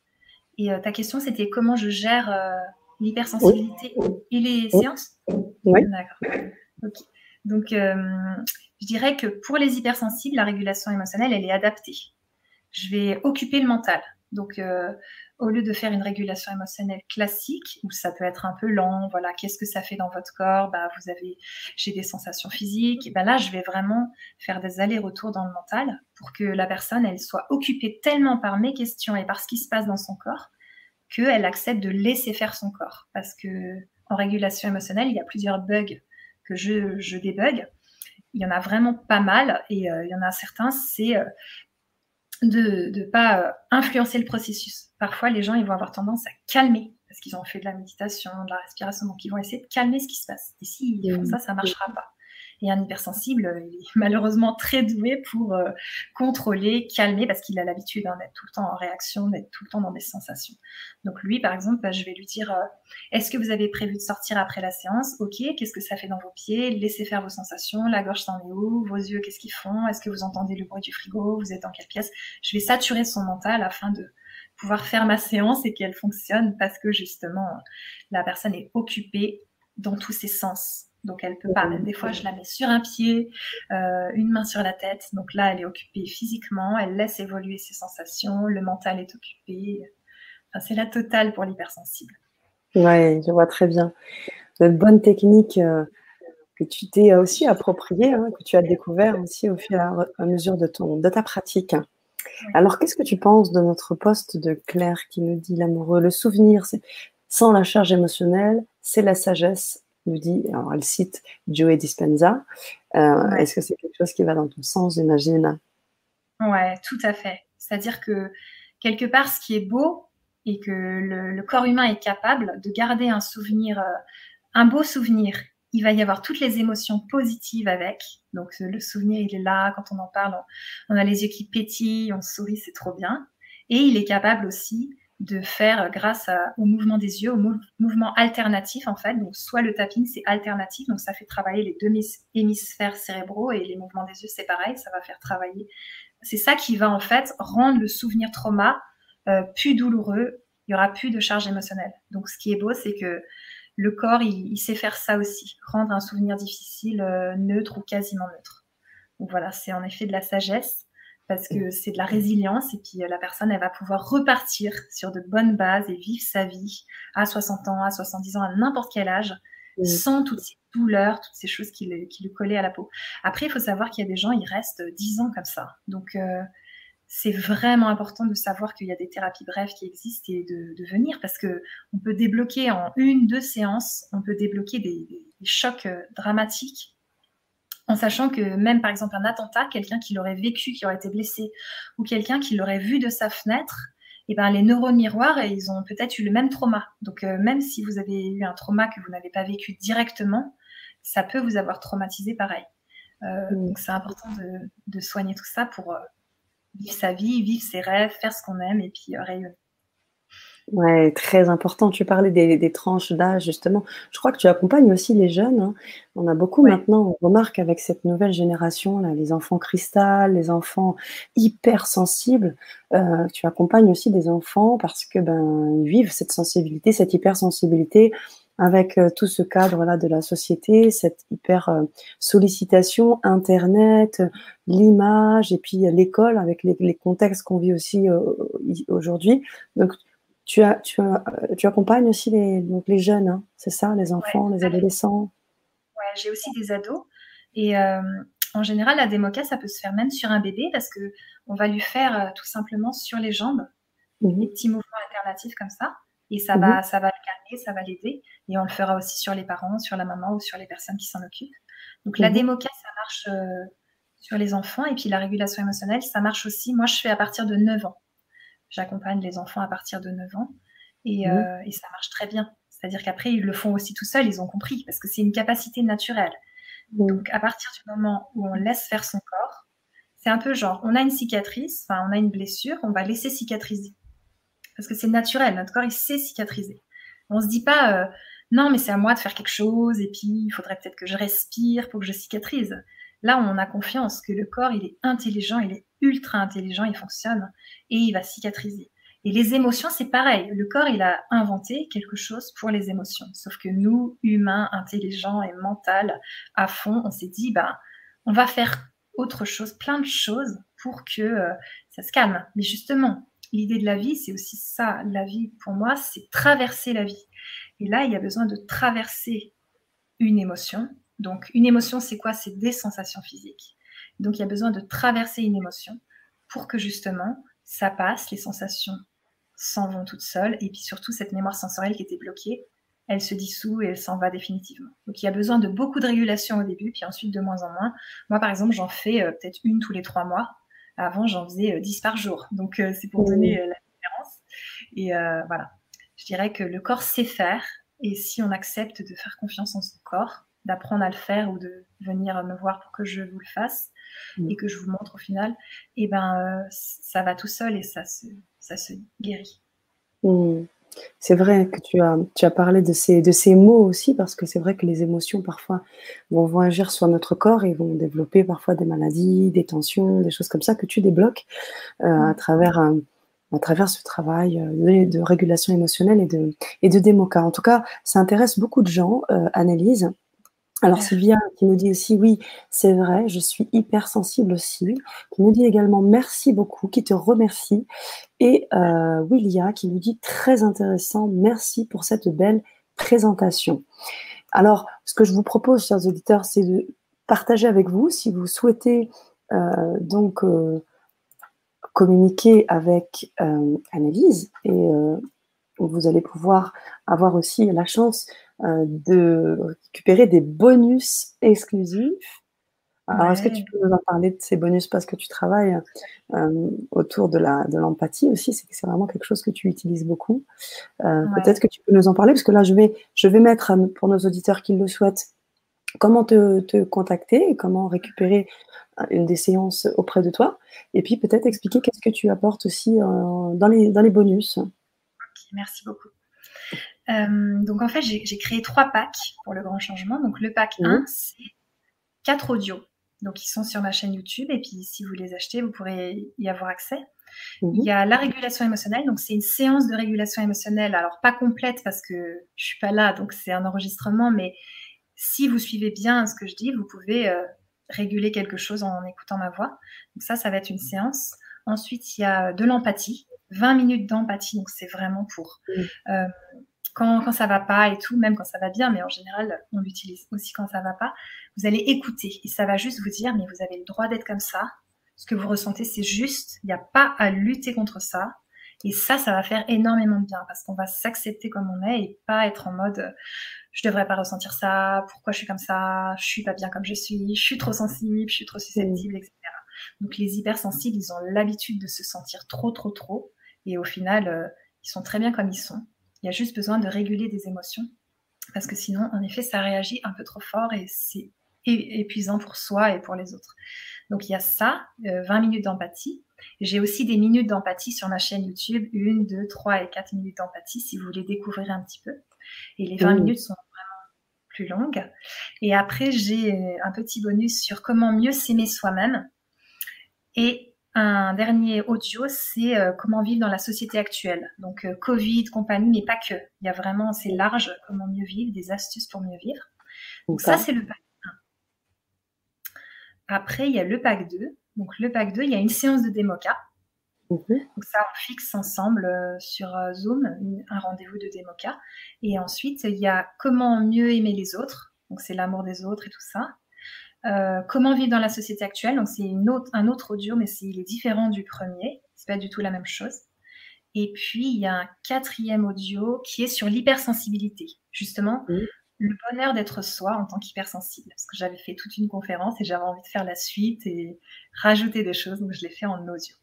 Et euh, ta question c'était comment je gère l'hypersensibilité et les séances? Oui. D'accord. Donc je dirais que pour les hypersensibles, la régulation émotionnelle, elle est adaptée. Je vais occuper le mental. Donc, euh, au lieu de faire une régulation émotionnelle classique, où ça peut être un peu lent, voilà, qu'est-ce que ça fait dans votre corps? Bah, vous avez, j'ai des sensations physiques. Et ben là, je vais vraiment faire des allers-retours dans le mental pour que la personne, elle soit occupée tellement par mes questions et par ce qui se passe dans son corps qu'elle accepte de laisser faire son corps. Parce que en régulation émotionnelle, il y a plusieurs bugs que je, je débug il y en a vraiment pas mal et euh, il y en a certains, c'est euh, de ne pas euh, influencer le processus. Parfois, les gens, ils vont avoir tendance à calmer parce qu'ils ont fait de la méditation, de la respiration, donc ils vont essayer de calmer ce qui se passe. Et s'ils font ça, ça ne marchera pas. Et un hypersensible, il est malheureusement très doué pour euh, contrôler, calmer, parce qu'il a l'habitude hein, d'être tout le temps en réaction, d'être tout le temps dans des sensations. Donc lui, par exemple, bah, je vais lui dire, euh, est-ce que vous avez prévu de sortir après la séance? Ok, qu'est-ce que ça fait dans vos pieds? Laissez faire vos sensations, la gorge s'en est où? Vos yeux, qu'est-ce qu'ils font? Est-ce que vous entendez le bruit du frigo? Vous êtes dans quelle pièce? Je vais saturer son mental afin de pouvoir faire ma séance et qu'elle fonctionne parce que justement, la personne est occupée dans tous ses sens. Donc elle peut pas. Des fois, je la mets sur un pied, euh, une main sur la tête. Donc là, elle est occupée physiquement, elle laisse évoluer ses sensations, le mental est occupé. Enfin, c'est la totale pour l'hypersensible. Oui, je vois très bien. Une bonne technique euh, que tu t'es aussi appropriée, hein, que tu as découvert aussi au fur et à mesure de, ton, de ta pratique. Alors, qu'est-ce que tu penses de notre poste de Claire qui nous dit l'amoureux Le souvenir, c'est sans la charge émotionnelle, c'est la sagesse nous dit, alors elle cite Joe Dispenza. Euh, est-ce que c'est quelque chose qui va dans ton sens, j'imagine? Ouais, tout à fait. C'est-à-dire que quelque part, ce qui est beau et que le, corps humain est capable de garder un souvenir, euh, un beau souvenir. Il va y avoir toutes les émotions positives avec. Donc le souvenir, il est là. Quand on en parle, on a les yeux qui pétillent, on sourit, c'est trop bien. Et il est capable aussi de faire grâce au mouvement des yeux, au mouvement alternatif en fait. Donc soit le tapping c'est alternatif, donc ça fait travailler les deux hémisphères cérébraux et les mouvements des yeux c'est pareil, ça va faire travailler. C'est ça qui va en fait rendre le souvenir trauma euh, plus douloureux. Il y aura plus de charge émotionnelle. Donc ce qui est beau c'est que le corps il, sait faire ça aussi, rendre un souvenir difficile euh, neutre ou quasiment neutre. Donc voilà, c'est en effet de la sagesse parce que c'est de la résilience et puis euh, la personne, elle va pouvoir repartir sur de bonnes bases et vivre sa vie à 60 ans, à 70 ans, à n'importe quel âge, sans toutes ces douleurs, toutes ces choses qui, le, qui lui collaient à la peau. Après, il faut savoir qu'il y a des gens, ils restent 10 ans comme ça. Donc, euh, c'est vraiment important de savoir qu'il y a des thérapies brèves qui existent et de, venir parce que on peut débloquer en une, deux séances, on peut débloquer des, chocs euh, dramatiques en sachant que même par exemple un attentat, quelqu'un qui l'aurait vécu, qui aurait été blessé, ou quelqu'un qui l'aurait vu de sa fenêtre, et eh ben les neurones miroirs, ils ont peut-être eu le même trauma. Donc euh, même si vous avez eu un trauma que vous n'avez pas vécu directement, ça peut vous avoir traumatisé pareil. Euh, donc c'est important de, soigner tout ça pour vivre sa vie, vivre ses rêves, faire ce qu'on aime et puis euh, rayonner. Ouais, très important. Tu parlais des, tranches d'âge, justement. Je crois que tu accompagnes aussi les jeunes. Hein. On a beaucoup maintenant, on remarque avec cette nouvelle génération, là, les enfants cristal, les enfants hypersensibles. Euh, tu accompagnes aussi des enfants parce que ben ils vivent cette sensibilité, cette hypersensibilité avec euh, tout ce cadre-là de la société, cette hyper euh, sollicitation, Internet, l'image et puis l'école avec les, contextes qu'on vit aussi euh, aujourd'hui. Donc, tu, as, tu, as, tu accompagnes aussi les, donc les jeunes, hein, c'est ça, les enfants, les adolescents? Ouais, j'ai aussi des ados. Et en général, la démoca, ça peut se faire même sur un bébé parce que on va lui faire tout simplement sur les jambes mmh des petits mouvements alternatifs comme ça. Et ça, va, mhm. ça va le calmer, ça va l'aider. Et on le fera aussi sur les parents, sur la maman ou sur les personnes qui s'en occupent. Donc la mhm. démoca, ça marche euh, sur les enfants. Et puis la régulation émotionnelle, ça marche aussi. Moi, je fais à partir de 9 ans. J'accompagne les enfants à partir de 9 ans. Et, euh, et ça marche très bien. C'est-à-dire qu'après, ils le font aussi tout seuls, ils ont compris, parce que c'est une capacité naturelle. Donc à partir du moment où on laisse faire son corps, c'est un peu genre, on a une cicatrice, enfin on a une blessure, on va laisser cicatriser parce que c'est naturel, notre corps, il sait cicatriser. On se dit pas, euh, non, mais c'est à moi de faire quelque chose, et puis il faudrait peut-être que je respire pour que je cicatrise. Là, on a confiance que le corps, il est intelligent, il est ultra intelligent, il fonctionne, et il va cicatriser. Et les émotions, c'est pareil. Le corps, il a inventé quelque chose pour les émotions. Sauf que nous, humains, intelligents et mentaux, à fond, on s'est dit, ben, on va faire autre chose, plein de choses pour que euh, ça se calme. Mais justement, l'idée de la vie, c'est aussi ça. La vie, pour moi, c'est traverser la vie. Et là, il y a besoin de traverser une émotion. Donc, une émotion, c'est quoi? C'est des sensations physiques. Donc, il y a besoin de traverser une émotion pour que justement, ça passe, les sensations s'en vont toutes seules. Et puis surtout, cette mémoire sensorielle qui était bloquée, elle se dissout et elle s'en va définitivement. Donc, il y a besoin de beaucoup de régulation au début, puis ensuite de moins en moins. Moi, par exemple, j'en fais euh, peut-être une tous les trois mois avant, j'en faisais 10 euh, par jour. Donc, euh, c'est pour donner la différence. Et voilà, je dirais que le corps sait faire. Et si on accepte de faire confiance en son corps, d'apprendre à le faire ou de venir me voir pour que je vous le fasse et que je vous montre au final, et eh ben, ça va tout seul et ça se, ça se guérit. Mmh. C'est vrai que tu as, tu as parlé de ces, de ces mots aussi, parce que c'est vrai que les émotions, parfois, vont, vont, agir sur notre corps et vont développer parfois des maladies, des tensions, des choses comme ça que tu débloques euh, à, travers, euh, à travers ce travail euh, de, régulation émotionnelle et de, et de démoca. En tout cas, ça intéresse beaucoup de gens, Annelise. Alors Sylvia qui nous dit aussi oui, c'est vrai, je suis hyper sensible aussi. Qui nous dit également merci beaucoup, qui te remercie. Et euh, Willia qui nous dit très intéressant, merci pour cette belle présentation. Alors ce que je vous propose, chers auditeurs, c'est de partager avec vous si vous souhaitez euh, donc euh, communiquer avec euh, Annelise et vous allez pouvoir avoir aussi la chance de récupérer des bonus exclusifs. Alors, est-ce que tu peux nous en parler de ces bonus? Parce que tu travailles euh, autour de la de l'empathie aussi C'est c'est vraiment quelque chose que tu utilises beaucoup. Euh, peut-être que tu peux nous en parler parce que là, je vais je vais mettre pour nos auditeurs qui le souhaitent comment te, te contacter et comment récupérer une des séances auprès de toi. Et puis peut-être expliquer qu'est-ce que tu apportes aussi dans les dans les bonus. merci beaucoup. Euh, donc en fait, j'ai créé trois packs pour le grand changement. Donc le pack 1, c'est quatre audios. Donc ils sont sur ma chaîne YouTube et puis si vous les achetez, vous pourrez y avoir accès. Mhm. Il y a la régulation émotionnelle, donc c'est une séance de régulation émotionnelle, alors pas complète parce que je suis pas là, donc c'est un enregistrement, mais si vous suivez bien ce que je dis, vous pouvez euh, réguler quelque chose en écoutant ma voix. Donc ça, ça va être une séance. Ensuite, il y a de l'empathie, 20 minutes d'empathie, donc c'est vraiment pour euh, quand, quand ça va pas et tout, même quand ça va bien, mais en général, on l'utilise aussi quand ça va pas, vous allez écouter et ça va juste vous dire, mais vous avez le droit d'être comme ça, Ce que vous ressentez, c'est juste. Il n'y a pas à lutter contre ça. Et ça, ça va faire énormément de bien parce qu'on va s'accepter comme on est et pas être en mode je devrais pas ressentir ça, pourquoi je suis comme ça, je suis pas bien comme je suis, je suis trop sensible, je suis trop susceptible, etc. Donc les hypersensibles, ils ont l'habitude de se sentir trop, trop, trop. Et au final, euh, ils sont très bien comme ils sont. Il y a juste besoin de réguler des émotions. Parce que sinon, en effet, ça réagit un peu trop fort et c'est épuisant pour soi et pour les autres. Donc il y a ça, 20 euh, minutes d'empathie. J'ai aussi des minutes d'empathie sur ma chaîne YouTube, une, deux, trois et quatre minutes d'empathie si vous voulez découvrir un petit peu. Et les 20 minutes sont vraiment plus longues. Et après, j'ai euh, un petit bonus sur comment mieux s'aimer soi-même. Et un dernier audio, c'est euh, comment vivre dans la société actuelle. Donc Covid, compagnie, mais pas que. Il y a vraiment, c'est large, comment mieux vivre, des astuces pour mieux vivre. Donc ça, c'est le après, il y a le pack 2. Donc, le pack 2, il y a une séance de démoca. Mhm. Donc, ça, on fixe ensemble euh, sur euh, Zoom un rendez-vous de démoca. Et ensuite, il y a comment mieux aimer les autres. Donc, c'est l'amour des autres et tout ça. Euh, comment vivre dans la société actuelle. Donc, c'est un autre audio, mais il est différent du premier. C'est pas du tout la même chose. Et puis, il y a un quatrième audio qui est sur l'hypersensibilité. Justement, le bonheur d'être soi en tant qu'hypersensible. Parce que j'avais fait toute une conférence et j'avais envie de faire la suite et rajouter des choses, donc je l'ai fait en audio.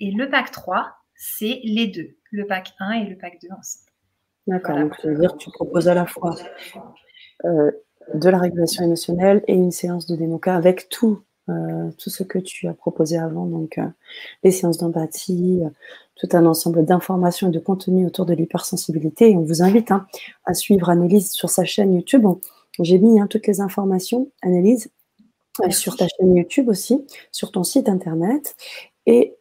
Et le pack 3, c'est les deux, le pack 1 et le pack 2 ensemble. D'accord, donc ça veut dire que tu proposes à la fois euh, de la régulation émotionnelle et une séance de démoca avec tout euh, tout ce que tu as proposé avant, donc euh, les séances d'empathie, euh, tout un ensemble d'informations et de contenus autour de l'hypersensibilité. Et on vous invite hein, à suivre Annelise sur sa chaîne YouTube. J'ai mis hein, toutes les informations, Annelise, sur ta chaîne YouTube aussi, sur ton site internet. Et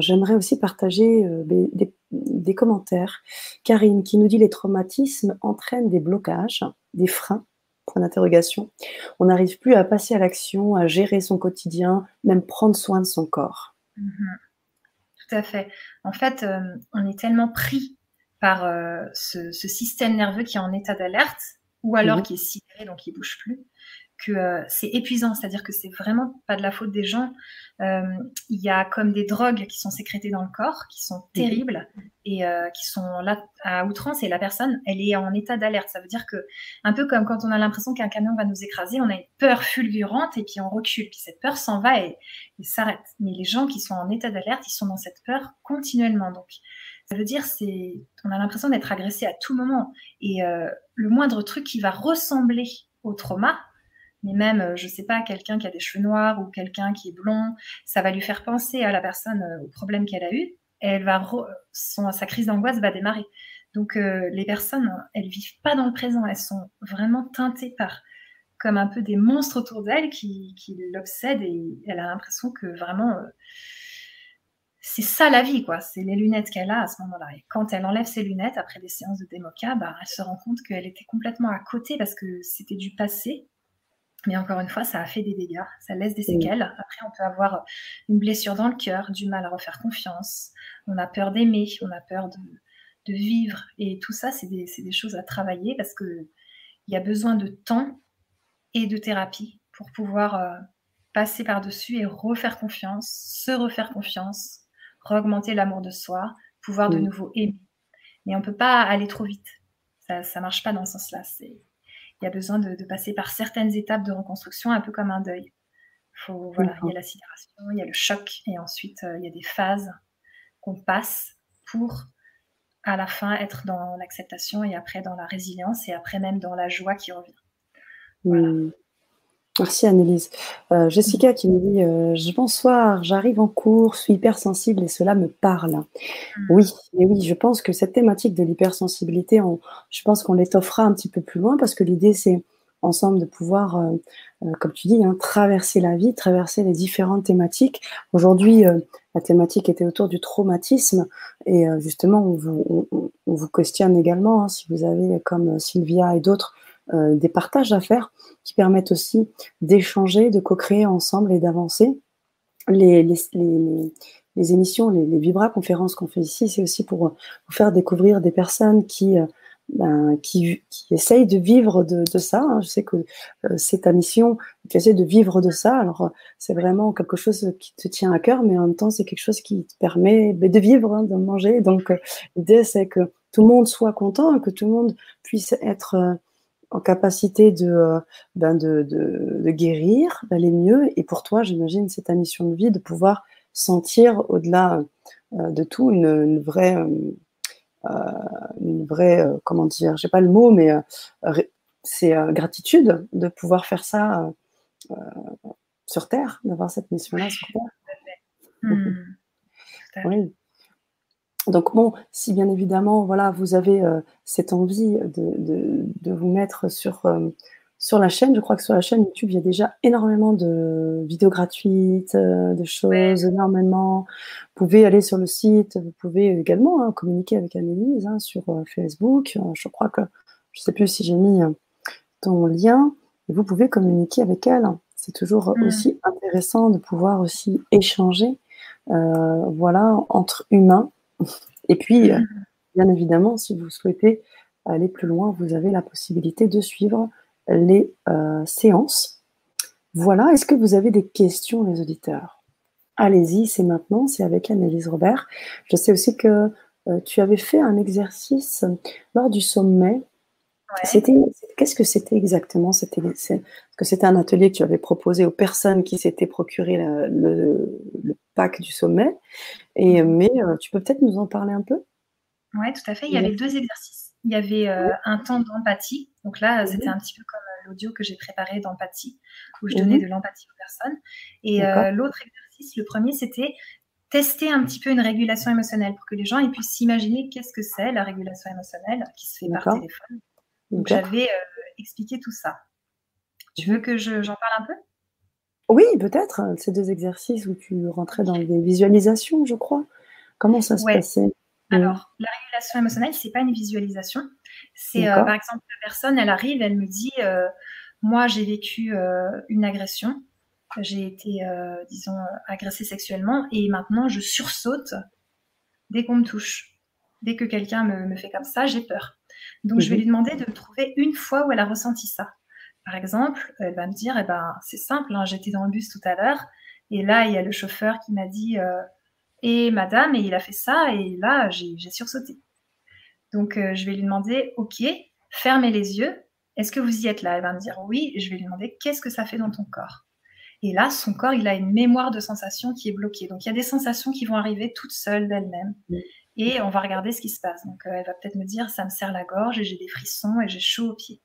j'aimerais aussi partager des, des commentaires. Karine qui nous dit les traumatismes entraînent des blocages, des freins d'interrogation. On n'arrive plus à passer à l'action, à gérer son quotidien, même prendre soin de son corps. Mhm. Tout à fait. En fait, euh, on est tellement pris par euh, ce, système nerveux qui est en état d'alerte, ou alors qui est sidéré, donc il bouge plus, que euh, c'est épuisant, c'est-à-dire que c'est vraiment pas de la faute des gens. Il y a comme des drogues qui sont sécrétées dans le corps, qui sont terribles et euh, qui sont là à outrance. Et la personne, elle est en état d'alerte. Ça veut dire que, un peu comme quand on a l'impression qu'un camion va nous écraser, on a une peur fulgurante et puis on recule. Puis cette peur s'en va et, s'arrête. Mais les gens qui sont en état d'alerte, ils sont dans cette peur continuellement. Donc, ça veut dire c'est, on a l'impression d'être agressé à tout moment. Et le moindre truc qui va ressembler au trauma, mais même, euh, je sais pas, quelqu'un qui a des cheveux noirs ou quelqu'un qui est blond, ça va lui faire penser à la personne euh, au problème qu'elle a eu. Elle va son, sa crise d'angoisse va démarrer. Donc euh, les personnes, elles vivent pas dans le présent, elles sont vraiment teintées par comme un peu des monstres autour d'elle qui, qui l'obsèdent et elle a l'impression que vraiment c'est ça la vie, quoi. C'est les lunettes qu'elle a à ce moment-là. Et quand elle enlève ses lunettes après des séances de démoca, bah, elle se rend compte qu'elle était complètement à côté parce que c'était du passé mais encore une fois, ça a fait des dégâts, ça laisse des séquelles. Après, on peut avoir une blessure dans le cœur, du mal à refaire confiance, on a peur d'aimer, on a peur de, vivre. Et tout ça, c'est des, choses à travailler parce qu'il y a besoin de temps et de thérapie pour pouvoir euh, passer par-dessus et refaire confiance, se refaire confiance, augmenter l'amour de soi, pouvoir de nouveau aimer. Mais on ne peut pas aller trop vite. Ça ne marche pas dans ce sens-là. C'est il y a besoin de, passer par certaines étapes de reconstruction, un peu comme un deuil. Faut, il y a la sidération, il y a le choc, et ensuite euh, il y a des phases qu'on passe pour à la fin être dans l'acceptation et après dans la résilience et après même dans la joie qui revient. Voilà. Hmm. Merci Annelise. Euh, Jessica qui me dit euh, Bonsoir, j'arrive en cours, suis hypersensible et cela me parle. Hmm. Oui, et oui, je pense que cette thématique de l'hypersensibilité, je pense qu'on l'étoffera un petit peu plus loin parce que l'idée c'est ensemble de pouvoir, euh, euh, comme tu dis, hein, traverser la vie, traverser les différentes thématiques. Aujourd'hui, la thématique était autour du traumatisme et justement, on vous, on, vous, questionne également hein, si vous avez, comme Sylvia et d'autres, euh, des partages à faire qui permettent aussi d'échanger, de co-créer ensemble et d'avancer. Les, les, les, les, émissions, les, les Vibra conférences qu'on fait ici, c'est aussi pour vous faire découvrir des personnes qui euh, ben, qui, qui essaye de vivre de, ça. Hein. Je sais que euh, c'est ta mission, tu essaies de vivre de ça. Alors, c'est vraiment quelque chose qui te tient à cœur, mais en même temps, c'est quelque chose qui te permet ben, de vivre, hein, de manger. Donc, l'idée, c'est que tout le monde soit content, que tout le monde puisse être en capacité de, ben de, de, de guérir, d'aller mieux. Et pour toi, j'imagine, c'est ta mission de vie de pouvoir sentir au-delà euh, de tout une, une vraie, euh, une vraie, euh, comment dire, j'ai pas le mot, mais c'est gratitude de pouvoir faire ça sur Terre, d'avoir cette mission-là sur Terre. Hmm. oui. Donc bon, si bien évidemment, voilà, vous avez cette envie de, de, vous mettre sur sur la chaîne, je crois que sur la chaîne YouTube, il y a déjà énormément de vidéos gratuites, euh, de choses, énormément. Vous pouvez aller sur le site, vous pouvez également hein, communiquer avec Annelise hein, sur euh, Facebook. Euh, je crois que, je ne sais plus si j'ai mis ton lien, vous pouvez communiquer avec elle. C'est toujours mmh. aussi intéressant de pouvoir aussi échanger, voilà, entre humains. Et puis, mmh. bien évidemment, si vous souhaitez aller plus loin, vous avez la possibilité de suivre les euh, séances. Voilà, est-ce que vous avez des questions, les auditeurs? Allez-y, c'est maintenant, c'est avec Annelise Robert. Je sais aussi que euh, tu avais fait un exercice lors du sommet. C'était, qu'est-ce que c'était exactement? C'était, que c'était un atelier que tu avais proposé aux personnes qui s'étaient procuré le, pack du sommet. Et, mhm. mais euh, tu peux peut-être nous en parler un peu? Oui, tout à fait. Il y avait deux exercices. Il y avait euh, un temps d'empathie. Donc là, mhm. c'était un petit peu comme euh, l'audio que j'ai préparé d'empathie, où je donnais de l'empathie aux personnes. Et euh, l'autre exercice, le premier, c'était tester un petit peu une régulation émotionnelle pour que les gens puissent s'imaginer qu'est-ce que c'est la régulation émotionnelle qui se fait par téléphone. Donc j'avais expliqué tout ça. Tu veux que j'en parle un peu? Oui, peut-être. Ces deux exercices où tu rentrais dans des visualisations, je crois. Comment ça se passait? Alors, la régulation émotionnelle, c'est pas une visualisation. C'est, euh, par exemple, la personne, elle arrive, elle me dit, euh, moi, j'ai vécu euh, une agression, j'ai été, disons, agressée sexuellement, et maintenant, je sursaute dès qu'on me touche. Dès que quelqu'un me, fait comme ça, j'ai peur. Donc, je vais mhm. lui demander de me trouver une fois où elle a ressenti ça. Par exemple, elle va me dire, eh ben, c'est simple, hein, j'étais dans le bus tout à l'heure, et là, il y a le chauffeur qui m'a dit et madame, et il a fait ça, et là, j'ai sursauté. Donc, euh, je vais lui demander, OK, fermez les yeux. Est-ce que vous y êtes là? Elle va me dire oui. Je vais lui demander, qu'est-ce que ça fait dans ton corps? Et là, son corps, il a une mémoire de sensations qui est bloquée. Donc, il y a des sensations qui vont arriver toutes seules d'elles-mêmes. Et on va regarder ce qui se passe. Donc, euh, elle va peut-être me dire, ça me serre la gorge, et j'ai des frissons, et j'ai chaud aux pieds.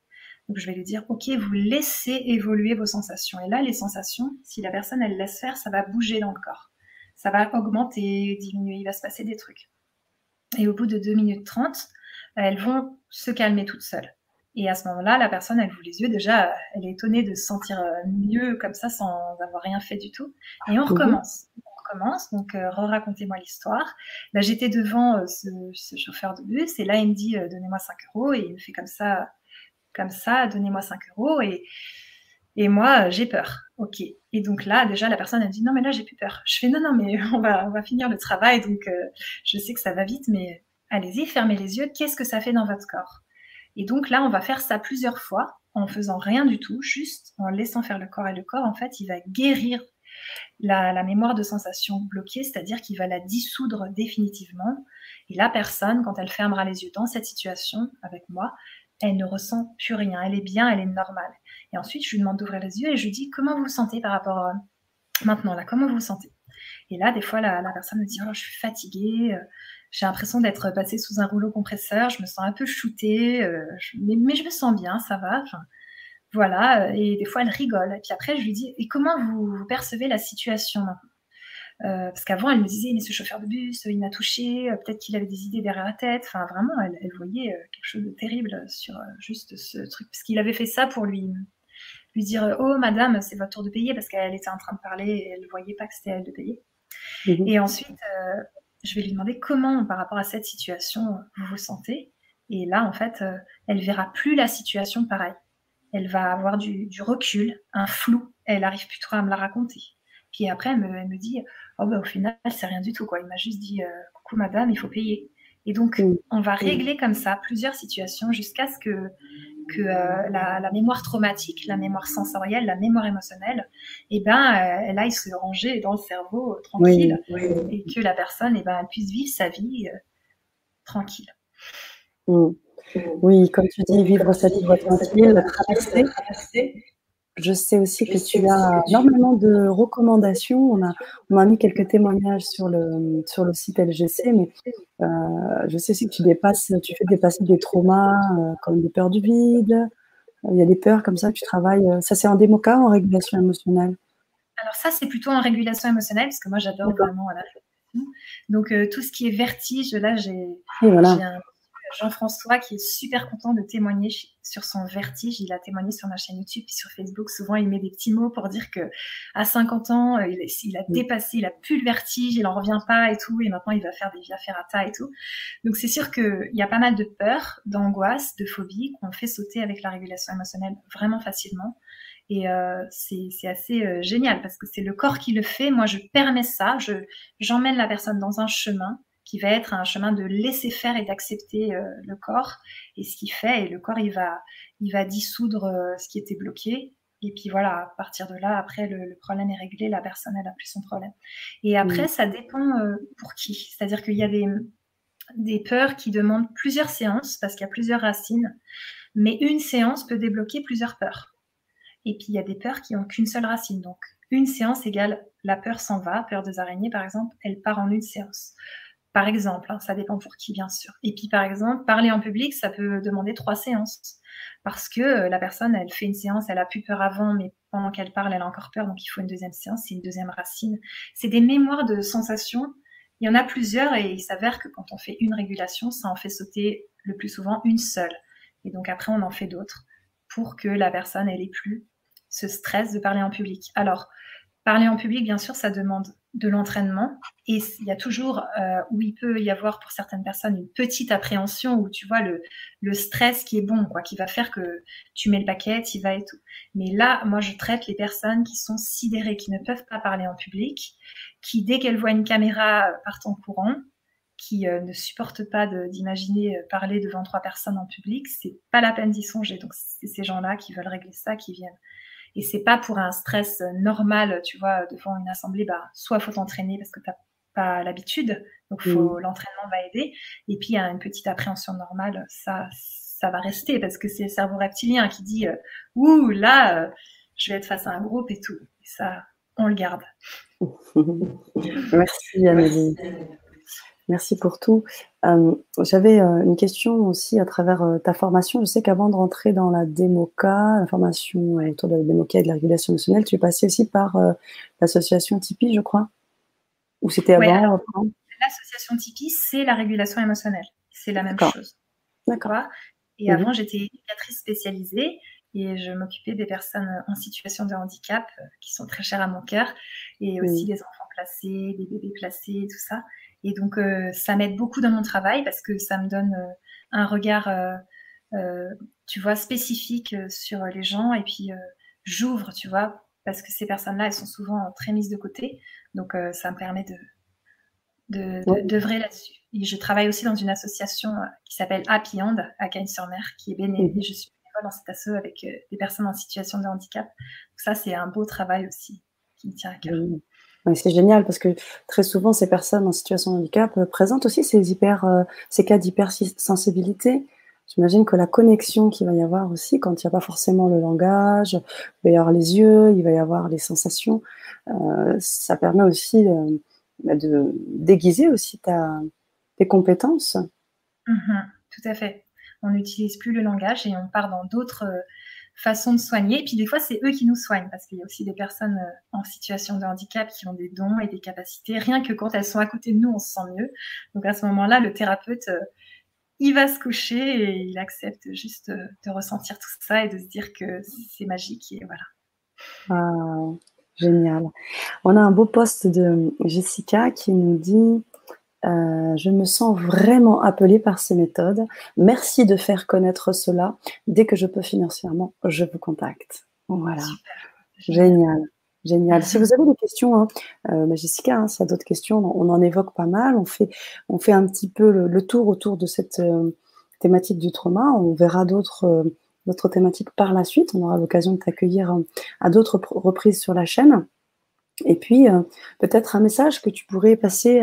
Donc, je vais lui dire, OK, vous laissez évoluer vos sensations. Et là, les sensations, si la personne, elle laisse faire, ça va bouger dans le corps ça va augmenter, diminuer, il va se passer des trucs. Et au bout de 2 minutes 30, elles vont se calmer toutes seules. Et à ce moment-là, la personne, elle ouvre les yeux. Déjà, elle est étonnée de se sentir euh, mieux comme ça sans avoir rien fait du tout. Et on mhm. recommence. On recommence. Donc, euh, racontez-moi l'histoire. Là, j'étais devant euh, ce, chauffeur de bus et là, il me dit donnez-moi 5 euros. Et il me fait comme ça, comme ça, donnez-moi 5 euros. Et, moi, j'ai peur. Ok. Et donc là, déjà, la personne, elle dit non, mais là, j'ai plus peur. Je fais non, non, mais on va, finir le travail. Donc, euh, je sais que ça va vite, mais allez-y, fermez les yeux. Qu'est-ce que ça fait dans votre corps? Et donc là, on va faire ça plusieurs fois en faisant rien du tout, juste en laissant faire le corps. Et le corps, en fait, il va guérir la, la mémoire de sensation bloquée, c'est-à-dire qu'il va la dissoudre définitivement. Et la personne, quand elle fermera les yeux dans cette situation avec moi, elle ne ressent plus rien. Elle est bien, elle est normale. Et ensuite, je lui demande d'ouvrir les yeux et je lui dis comment vous sentez par rapport à maintenant là, comment vous sentez? Et là, des fois, la, personne me dit oh, je suis fatiguée, euh, j'ai l'impression d'être passée sous un rouleau compresseur, je me sens un peu shootée, euh, mais, je me sens bien, ça va. voilà. Et des fois, elle rigole. Et puis après, je lui dis et comment vous, percevez la situation euh, parce qu'avant, elle me disait, mais ce chauffeur de bus, il m'a touché, peut-être qu'il avait des idées derrière la tête. Enfin, vraiment, elle, elle voyait quelque chose de terrible sur juste ce truc, parce qu'il avait fait ça pour lui, lui dire Oh, madame, c'est votre tour de payer, parce qu'elle était en train de parler et elle ne voyait pas que c'était elle de payer. Mhm. Et ensuite, euh, je vais lui demander comment, par rapport à cette situation, vous vous sentez. Et là, en fait, euh, elle verra plus la situation pareil. Elle va avoir du, recul, un flou. Elle arrive plus trop à me la raconter. Puis après, elle me, dit Oh, bah, au final, c'est rien du tout. Quoi. Il m'a juste dit euh, Coucou, madame, il faut payer. Et donc, on va régler comme ça plusieurs situations jusqu'à ce que, que euh, la, mémoire traumatique, la mémoire sensorielle, la mémoire émotionnelle, eh ben, euh, elle aille se ranger dans le cerveau tranquille et que la personne, eh ben, elle puisse vivre sa vie tranquille. Oui, comme tu dis, vivre sa vie tranquille, traverser je sais aussi que tu as énormément de recommandations. On a, on a mis quelques témoignages sur le, sur le site LGC, mais euh, je sais aussi que tu dépasses, tu fais dépasser des traumas euh, comme des peurs du vide. Il y a des peurs comme ça que tu travailles. Ça, c'est en démoca ou en régulation émotionnelle Alors, ça, c'est plutôt en régulation émotionnelle, parce que moi, j'adore vraiment la Donc, euh, tout ce qui est vertige, là, j'ai voilà. un Jean-François qui est super content de témoigner sur son vertige. Il a témoigné sur ma chaîne YouTube et sur Facebook. Souvent, il met des petits mots pour dire que à 50 ans, euh, il, a dépassé, il a plus le vertige, il en revient pas et tout. Et maintenant, il va faire des via ferrata et tout. Donc, c'est sûr qu'il y a pas mal de peur, d'angoisse, de phobie qu'on fait sauter avec la régulation émotionnelle vraiment facilement. Et euh, c'est assez euh, génial parce que c'est le corps qui le fait. Moi, je permets ça. Je j'emmène la personne dans un chemin qui va être un chemin de laisser faire et d'accepter euh, le corps et ce qu'il fait. Et le corps, il va, il va dissoudre euh, ce qui était bloqué. Et puis voilà, à partir de là, après, le, problème est réglé, la personne, elle n'a plus son problème. Et après, ça dépend euh, pour qui. C'est-à-dire qu'il y a des, des peurs qui demandent plusieurs séances parce qu'il y a plusieurs racines. Mais une séance peut débloquer plusieurs peurs. Et puis, il y a des peurs qui n'ont qu'une seule racine. Donc, une séance égale la peur s'en va, peur des araignées par exemple, elle part en une séance. Par exemple, hein, ça dépend pour qui, bien sûr. Et puis, par exemple, parler en public, ça peut demander trois séances. Parce que euh, la personne, elle fait une séance, elle a plus peur avant, mais pendant qu'elle parle, elle a encore peur, donc il faut une deuxième séance, c'est une deuxième racine. C'est des mémoires de sensations. Il y en a plusieurs et il s'avère que quand on fait une régulation, ça en fait sauter le plus souvent une seule. Et donc après, on en fait d'autres pour que la personne, elle ait plus ce stress de parler en public. Alors, parler en public, bien sûr, ça demande de l'entraînement. Et il y a toujours euh, où il peut y avoir pour certaines personnes une petite appréhension où tu vois le, le stress qui est bon, quoi, qui va faire que tu mets le paquet, tu vas et tout. Mais là, moi, je traite les personnes qui sont sidérées, qui ne peuvent pas parler en public, qui dès qu'elles voient une caméra partent en courant, qui euh, ne supportent pas d'imaginer euh, parler devant trois personnes en public, c'est pas la peine d'y songer. Donc c'est ces gens-là qui veulent régler ça, qui viennent. Et c'est pas pour un stress normal, tu vois, devant une assemblée, bah, soit faut t'entraîner parce que tu n'as pas l'habitude, donc faut, l'entraînement va aider. Et puis il y a une petite appréhension normale, ça, ça va rester parce que c'est le cerveau reptilien qui dit, euh, ouh là, euh, je vais être face à un groupe et tout. Et ça, on le garde. Merci Amélie. Merci pour tout. Euh, j'avais euh, une question aussi à travers euh, ta formation. Je sais qu'avant de rentrer dans la démoca, la formation autour de la démoca et de la régulation émotionnelle, tu es passé aussi par l'association Tipeee, je crois. Ou c'était avant L'association Tipeee, c'est la régulation émotionnelle. C'est la même chose. D'accord. Et mhm. avant, j'étais éducatrice spécialisée et je m'occupais des personnes en situation de handicap qui sont très chères à mon cœur et aussi des enfants placés, des bébés placés, tout ça. Et donc, euh, ça m'aide beaucoup dans mon travail parce que ça me donne euh, un regard, euh, tu vois, spécifique sur les gens. Et puis, j'ouvre, tu vois, parce que ces personnes-là, elles sont souvent très mises de côté. Donc, ça me permet de d'œuvrer là-dessus. Et je travaille aussi dans une association qui s'appelle Happy Hand à Cagnes-sur-Mer, qui est bénévole. Je suis bénévole dans cette asso avec des personnes en situation de handicap. Donc ça, c'est un beau travail aussi qui me tient à cœur c'est génial parce que très souvent, ces personnes en situation de handicap euh, présentent aussi ces, hyper, euh, ces cas d'hypersensibilité. J'imagine que la connexion qu'il va y avoir aussi, quand il n'y a pas forcément le langage, il va y avoir les yeux, il va y avoir les sensations, euh, ça permet aussi bah, de déguiser aussi ta, tes compétences. Mmh tout à fait. On n'utilise plus le langage et on part dans d'autres façon de soigner. Et puis des fois, c'est eux qui nous soignent parce qu'il y a aussi des personnes euh, en situation de handicap qui ont des dons et des capacités. Rien que quand elles sont à côté de nous, on se sent mieux. Donc à ce moment-là, le thérapeute, euh, il va se coucher et il accepte juste euh, de ressentir tout ça et de se dire que c'est magique et voilà. Ah, génial. On a un beau poste de Jessica qui nous dit euh, je me sens vraiment appelée par ces méthodes. Merci de faire connaître cela. Dès que je peux financièrement, je vous contacte. Voilà. Génial. Génial. Si vous avez des questions, hein, euh, Jessica, hein, s'il y a d'autres questions, on en évoque pas mal. On fait, on fait un petit peu le, tour autour de cette euh, thématique du trauma. On verra d'autres d'autres thématiques par la suite. On aura l'occasion de t'accueillir à d'autres reprises sur la chaîne. Et puis, peut-être un message que tu pourrais passer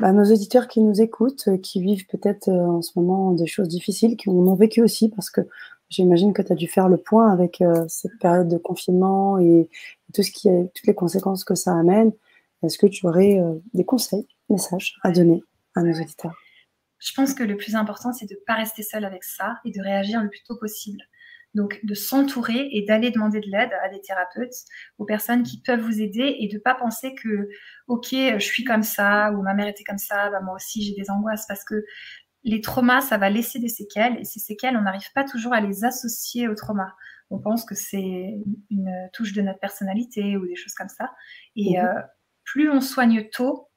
bah, nos auditeurs qui nous écoutent, qui vivent peut-être en ce moment des choses difficiles, qui en ont vécu aussi, parce que J'imagine que tu as dû faire le point avec euh, cette période de confinement et tout ce qui est, toutes les conséquences que ça amène. Est-ce que tu aurais euh, des conseils, messages à donner à nos auditeurs? Je pense que le plus important, c'est de ne pas rester seul avec ça et de réagir le plus tôt possible. Donc, de s'entourer et d'aller demander de l'aide à des thérapeutes, aux personnes qui peuvent vous aider et de ne pas penser que, OK, je suis comme ça, ou ma mère était comme ça, bah, moi aussi j'ai des angoisses, parce que les traumas, ça va laisser des séquelles et ces séquelles, on n'arrive pas toujours à les associer au trauma. On pense que c'est une touche de notre personnalité ou des choses comme ça. Et mhm. euh, plus on soigne tôt,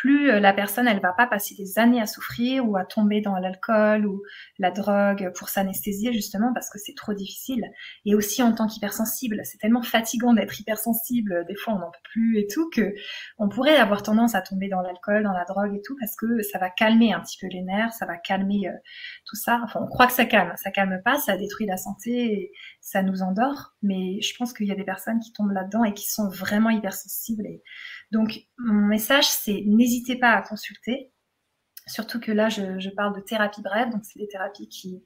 plus euh, la personne, elle va pas passer des années à souffrir ou à tomber dans l'alcool ou la drogue pour s'anesthésier justement parce que c'est trop difficile. Et aussi en tant qu'hypersensible, c'est tellement fatigant d'être hypersensible, des fois on n'en peut plus et tout, que on pourrait avoir tendance à tomber dans l'alcool, dans la drogue et tout parce que ça va calmer un petit peu les nerfs, ça va calmer euh, tout ça. Enfin, on croit que ça calme, ça calme pas, ça détruit la santé, et ça nous endort. Mais je pense qu'il y a des personnes qui tombent là-dedans et qui sont vraiment hypersensibles donc, mon message, c'est pas à consulter. Surtout que là, je, parle de thérapie brève, donc c'est des thérapies qui,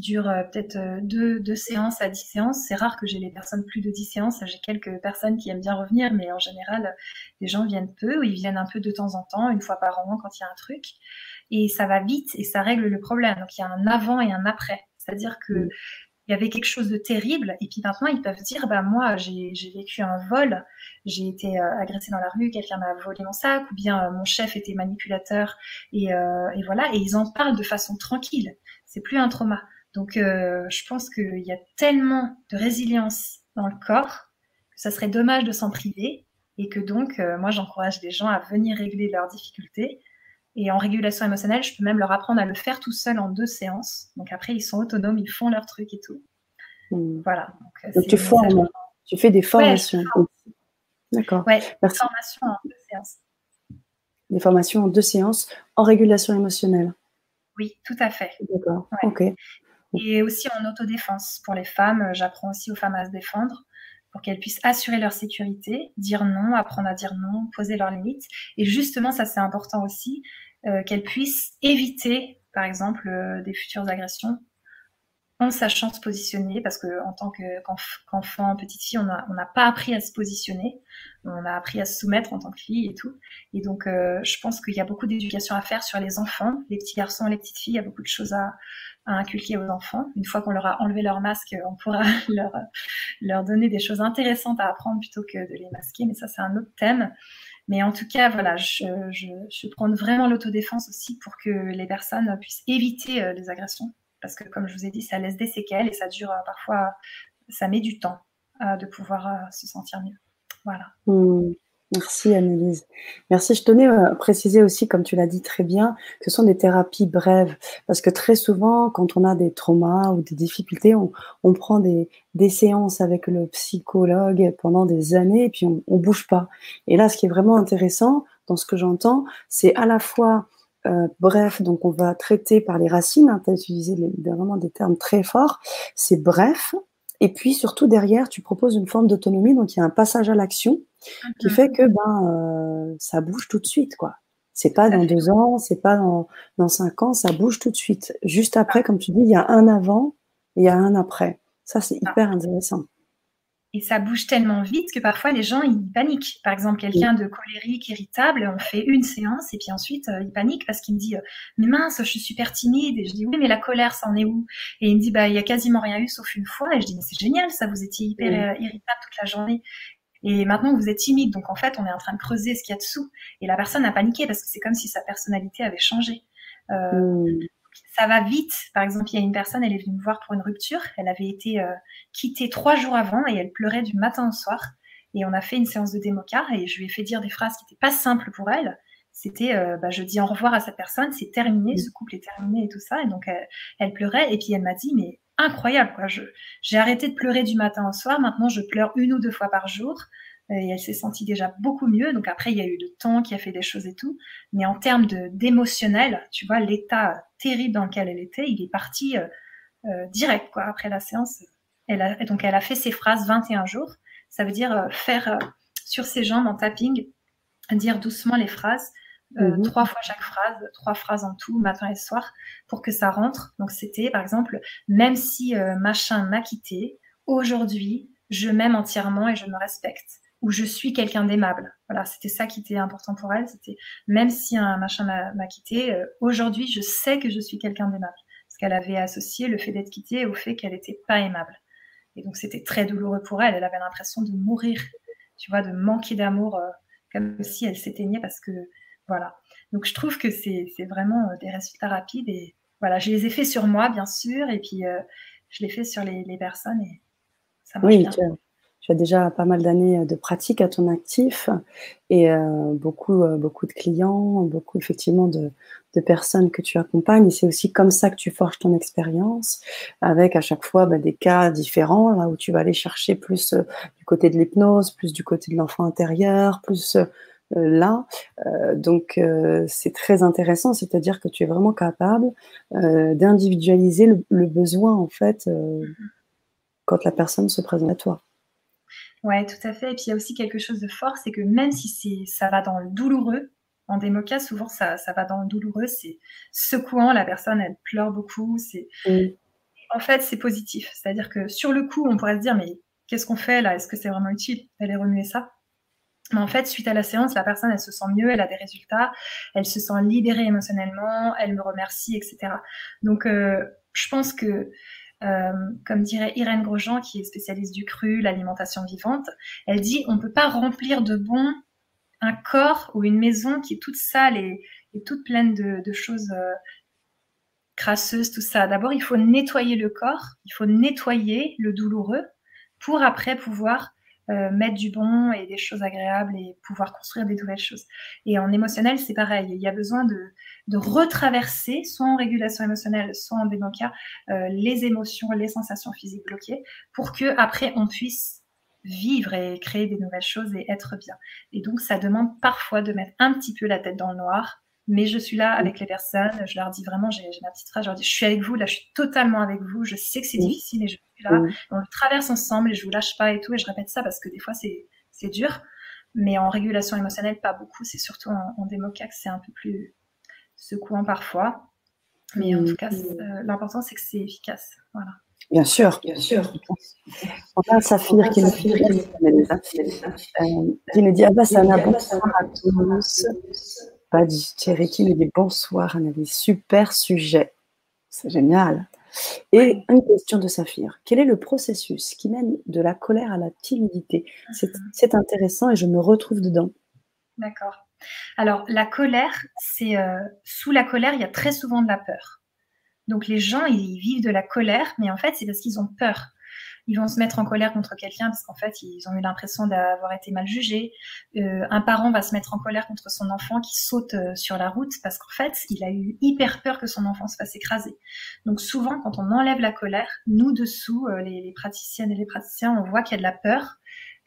durent euh, peut-être euh, deux, séances à dix séances. C'est rare que j'ai les personnes plus de dix séances. J'ai quelques personnes qui aiment bien revenir, mais en général, les gens viennent peu ou ils viennent un peu de temps en temps, une fois par an quand il y a un truc. Et ça va vite et ça règle le problème. Donc il y a un avant et un après. C'est-à-dire que mmh il y avait quelque chose de terrible. Et puis maintenant, ils peuvent dire, bah moi, j'ai vécu un vol, j'ai été euh, agressée dans la rue, quelqu'un m'a volé mon sac, ou bien euh, mon chef était manipulateur, et, euh, et, voilà. Et ils en parlent de façon tranquille. C'est plus un trauma. Donc, je pense qu'il y a tellement de résilience dans le corps que ça serait dommage de s'en priver, et que donc, moi, j'encourage les gens à venir régler leurs difficultés et en régulation émotionnelle, je peux même leur apprendre à le faire tout seul en deux séances. Donc après, ils sont autonomes, ils font leur truc et tout. Hmm. Voilà. Donc, euh, tu formes, tu fais des formations. D'accord. Ouais, des formations en deux séances. Des formations en deux séances en régulation émotionnelle. Oui, tout à fait. D'accord. Ok. Et aussi en autodéfense. Pour les femmes, j'apprends aussi aux femmes à se défendre pour qu'elles puissent assurer leur sécurité, dire non, apprendre à dire non, poser leurs limites. Et justement, ça c'est important aussi, euh, qu'elles puissent éviter, par exemple, euh, des futures agressions en sachant se positionner, parce que en tant qu'enfant, petite fille, on n'a pas appris à se positionner, on a appris à se soumettre en tant que fille et tout. Et donc, euh, je pense qu'il y a beaucoup d'éducation à faire sur les enfants, les petits garçons, les petites filles, il y a beaucoup de choses à, à inculquer aux enfants. Une fois qu'on leur a enlevé leur masque, on pourra leur, donner des choses intéressantes à apprendre plutôt que de les masquer. Mais ça, c'est un autre thème. Mais en tout cas, voilà, je, je, prends vraiment l'autodéfense aussi pour que les personnes puissent éviter euh, les agressions. Parce que, comme je vous ai dit, ça laisse des séquelles et ça dure euh, parfois, ça met du temps euh, de pouvoir se sentir mieux. Voilà. Mmh. Merci Annelise. Merci. Je tenais à préciser aussi, comme tu l'as dit très bien, que ce sont des thérapies brèves. Parce que très souvent, quand on a des traumas ou des difficultés, on, prend des, séances avec le psychologue pendant des années et puis on, ne bouge pas. Et là, ce qui est vraiment intéressant dans ce que j'entends, c'est à la fois euh, bref, donc on va traiter par les racines, hein, tu as utilisé vraiment des termes très forts, c'est bref, et puis surtout derrière, tu proposes une forme d'autonomie, donc il y a un passage à l'action qui fait que ben euh, ça bouge tout de suite, quoi. C'est pas dans deux ans, c'est pas dans, dans cinq ans, ça bouge tout de suite. Juste après, comme tu dis, il y a un avant et il y a un après. Ça, c'est ah. hyper intéressant. Et ça bouge tellement vite que parfois les gens ils paniquent. Par exemple, quelqu'un de colérique, irritable, on fait une séance et puis ensuite euh, il panique parce qu'il me dit euh, mais mince, je suis super timide et je dis oui mais la colère ça en est où? Et il me dit bah il y a quasiment rien eu sauf une fois et je dis mais c'est génial ça vous étiez hyper euh, irritable toute la journée et maintenant vous êtes timide donc en fait on est en train de creuser ce qu'il y a dessous et la personne a paniqué parce que c'est comme si sa personnalité avait changé. Euh, mmh ça va vite. Par exemple, il y a une personne, elle est venue me voir pour une rupture. Elle avait été euh, quittée trois jours avant et elle pleurait du matin au soir. Et on a fait une séance de démocar et je lui ai fait dire des phrases qui n'étaient pas simples pour elle. C'était, euh, bah, je dis au revoir à cette personne, c'est terminé, ce couple est terminé et tout ça. Et donc, elle, pleurait. Et puis, elle m'a dit, mais incroyable. Quoi. j'ai arrêté de pleurer du matin au soir. Maintenant, je pleure une ou deux fois par jour. Et elle s'est sentie déjà beaucoup mieux. Donc après, il y a eu le temps qui a fait des choses et tout. Mais en termes d'émotionnel, tu vois, l'état terrible dans lequel elle était, il est parti euh, euh, direct quoi. Après la séance, elle a, donc elle a fait ses phrases 21 jours. Ça veut dire euh, faire sur ses jambes en tapping, dire doucement les phrases. Mhm. trois fois chaque phrase, trois phrases en tout, matin et soir, pour que ça rentre. Donc c'était, par exemple, même si machin m'a quitté, aujourd'hui, je m'aime entièrement et je me respecte où je suis quelqu'un d'aimable. Voilà, c'était ça qui était important pour elle. C'était même si un machin m'a quitté, euh, aujourd'hui, je sais que je suis quelqu'un d'aimable. Parce qu'elle avait associé le fait d'être quittée au fait qu'elle n'était pas aimable. Et donc, c'était très douloureux pour elle. Elle avait l'impression de mourir, tu vois, de manquer d'amour, euh, comme si elle s'éteignait parce que, voilà. Donc, je trouve que c'est vraiment euh, des résultats rapides. Et voilà, je les ai faits sur moi, bien sûr, et puis je les fais sur les, les personnes et ça marche oui, bien tu as déjà pas mal d'années euh, de pratique à ton actif et euh, beaucoup, euh, beaucoup de clients, beaucoup effectivement de, personnes que tu accompagnes. Et c'est aussi comme ça que tu forges ton expérience, avec à chaque fois bah, des cas différents, là où tu vas aller chercher plus du côté de l'hypnose, plus du côté de l'enfant intérieur, plus là. donc c'est très intéressant, c'est-à-dire que tu es vraiment capable d'individualiser le, le, besoin en fait mm-hmm. quand la personne se présente à toi. Ouais, tout à fait. Et puis il y a aussi quelque chose de fort, c'est que même si ça va dans le douloureux, en démoca, souvent ça, ça va dans le douloureux, c'est secouant, la personne elle pleure beaucoup, c'est en fait c'est positif. C'est-à-dire que sur le coup, on pourrait se dire mais qu'est-ce qu'on fait là? Est-ce que c'est vraiment utile? D'aller remuer ça? Mais en fait, suite à la séance, la personne, elle se sent mieux, elle a des résultats, elle se sent libérée émotionnellement, elle me remercie, etc. Donc, euh, je pense que euh, comme dirait Irène Grosjean, qui est spécialiste du cru, l'alimentation vivante, elle dit on ne peut pas remplir de bon un corps ou une maison qui est toute sale et, toute pleine de, choses euh, crasseuses, tout ça. D'abord, il faut nettoyer le corps, il faut nettoyer le douloureux pour après pouvoir euh, mettre du bon et des choses agréables et pouvoir construire des nouvelles choses. Et en émotionnel, c'est pareil. Il y a besoin de, de retraverser, soit en régulation émotionnelle, soit en dénoncia, euh, les émotions, les sensations physiques bloquées, pour que après on puisse vivre et créer des nouvelles choses et être bien. Et donc, ça demande parfois de mettre un petit peu la tête dans le noir, mais je suis là avec les personnes, je leur dis vraiment, j'ai ma petite phrase, je leur dis, je suis avec vous, là, je suis totalement avec vous, je sais que c'est difficile et je suis là, on le traverse ensemble et je vous lâche pas et tout, et je répète ça parce que des fois, c'est dur, mais en régulation émotionnelle, pas beaucoup, c'est surtout en, en que c'est un peu plus secouant parfois, mais en tout cas, euh, l'important, c'est que c'est efficace, voilà. Bien sûr, bien sûr. On a Saphir qui, nous, qui nous dit Ah bah, ça bonsoir à tous. Pas dit Thierry qui nous dit bonsoir, on a des super sujets. C'est génial. Et une question de Saphir. Quel est le processus qui mène de la colère à la timidité? C'est mhm. intéressant et je me retrouve dedans. D'accord. Alors, la colère, c'est euh, sous la colère, il y a très souvent de la peur. Donc, les gens, ils vivent de la colère, mais en fait, c'est parce qu'ils ont peur ils vont se mettre en colère contre quelqu'un parce qu'en fait, ils ont eu l'impression d'avoir été mal jugés. Euh, un parent va se mettre en colère contre son enfant qui saute euh, sur la route parce qu'en fait, il a eu hyper peur que son enfant se fasse écraser. Donc souvent, quand on enlève la colère, nous dessous, euh, les, les praticiennes et les praticiens, on voit qu'il y a de la peur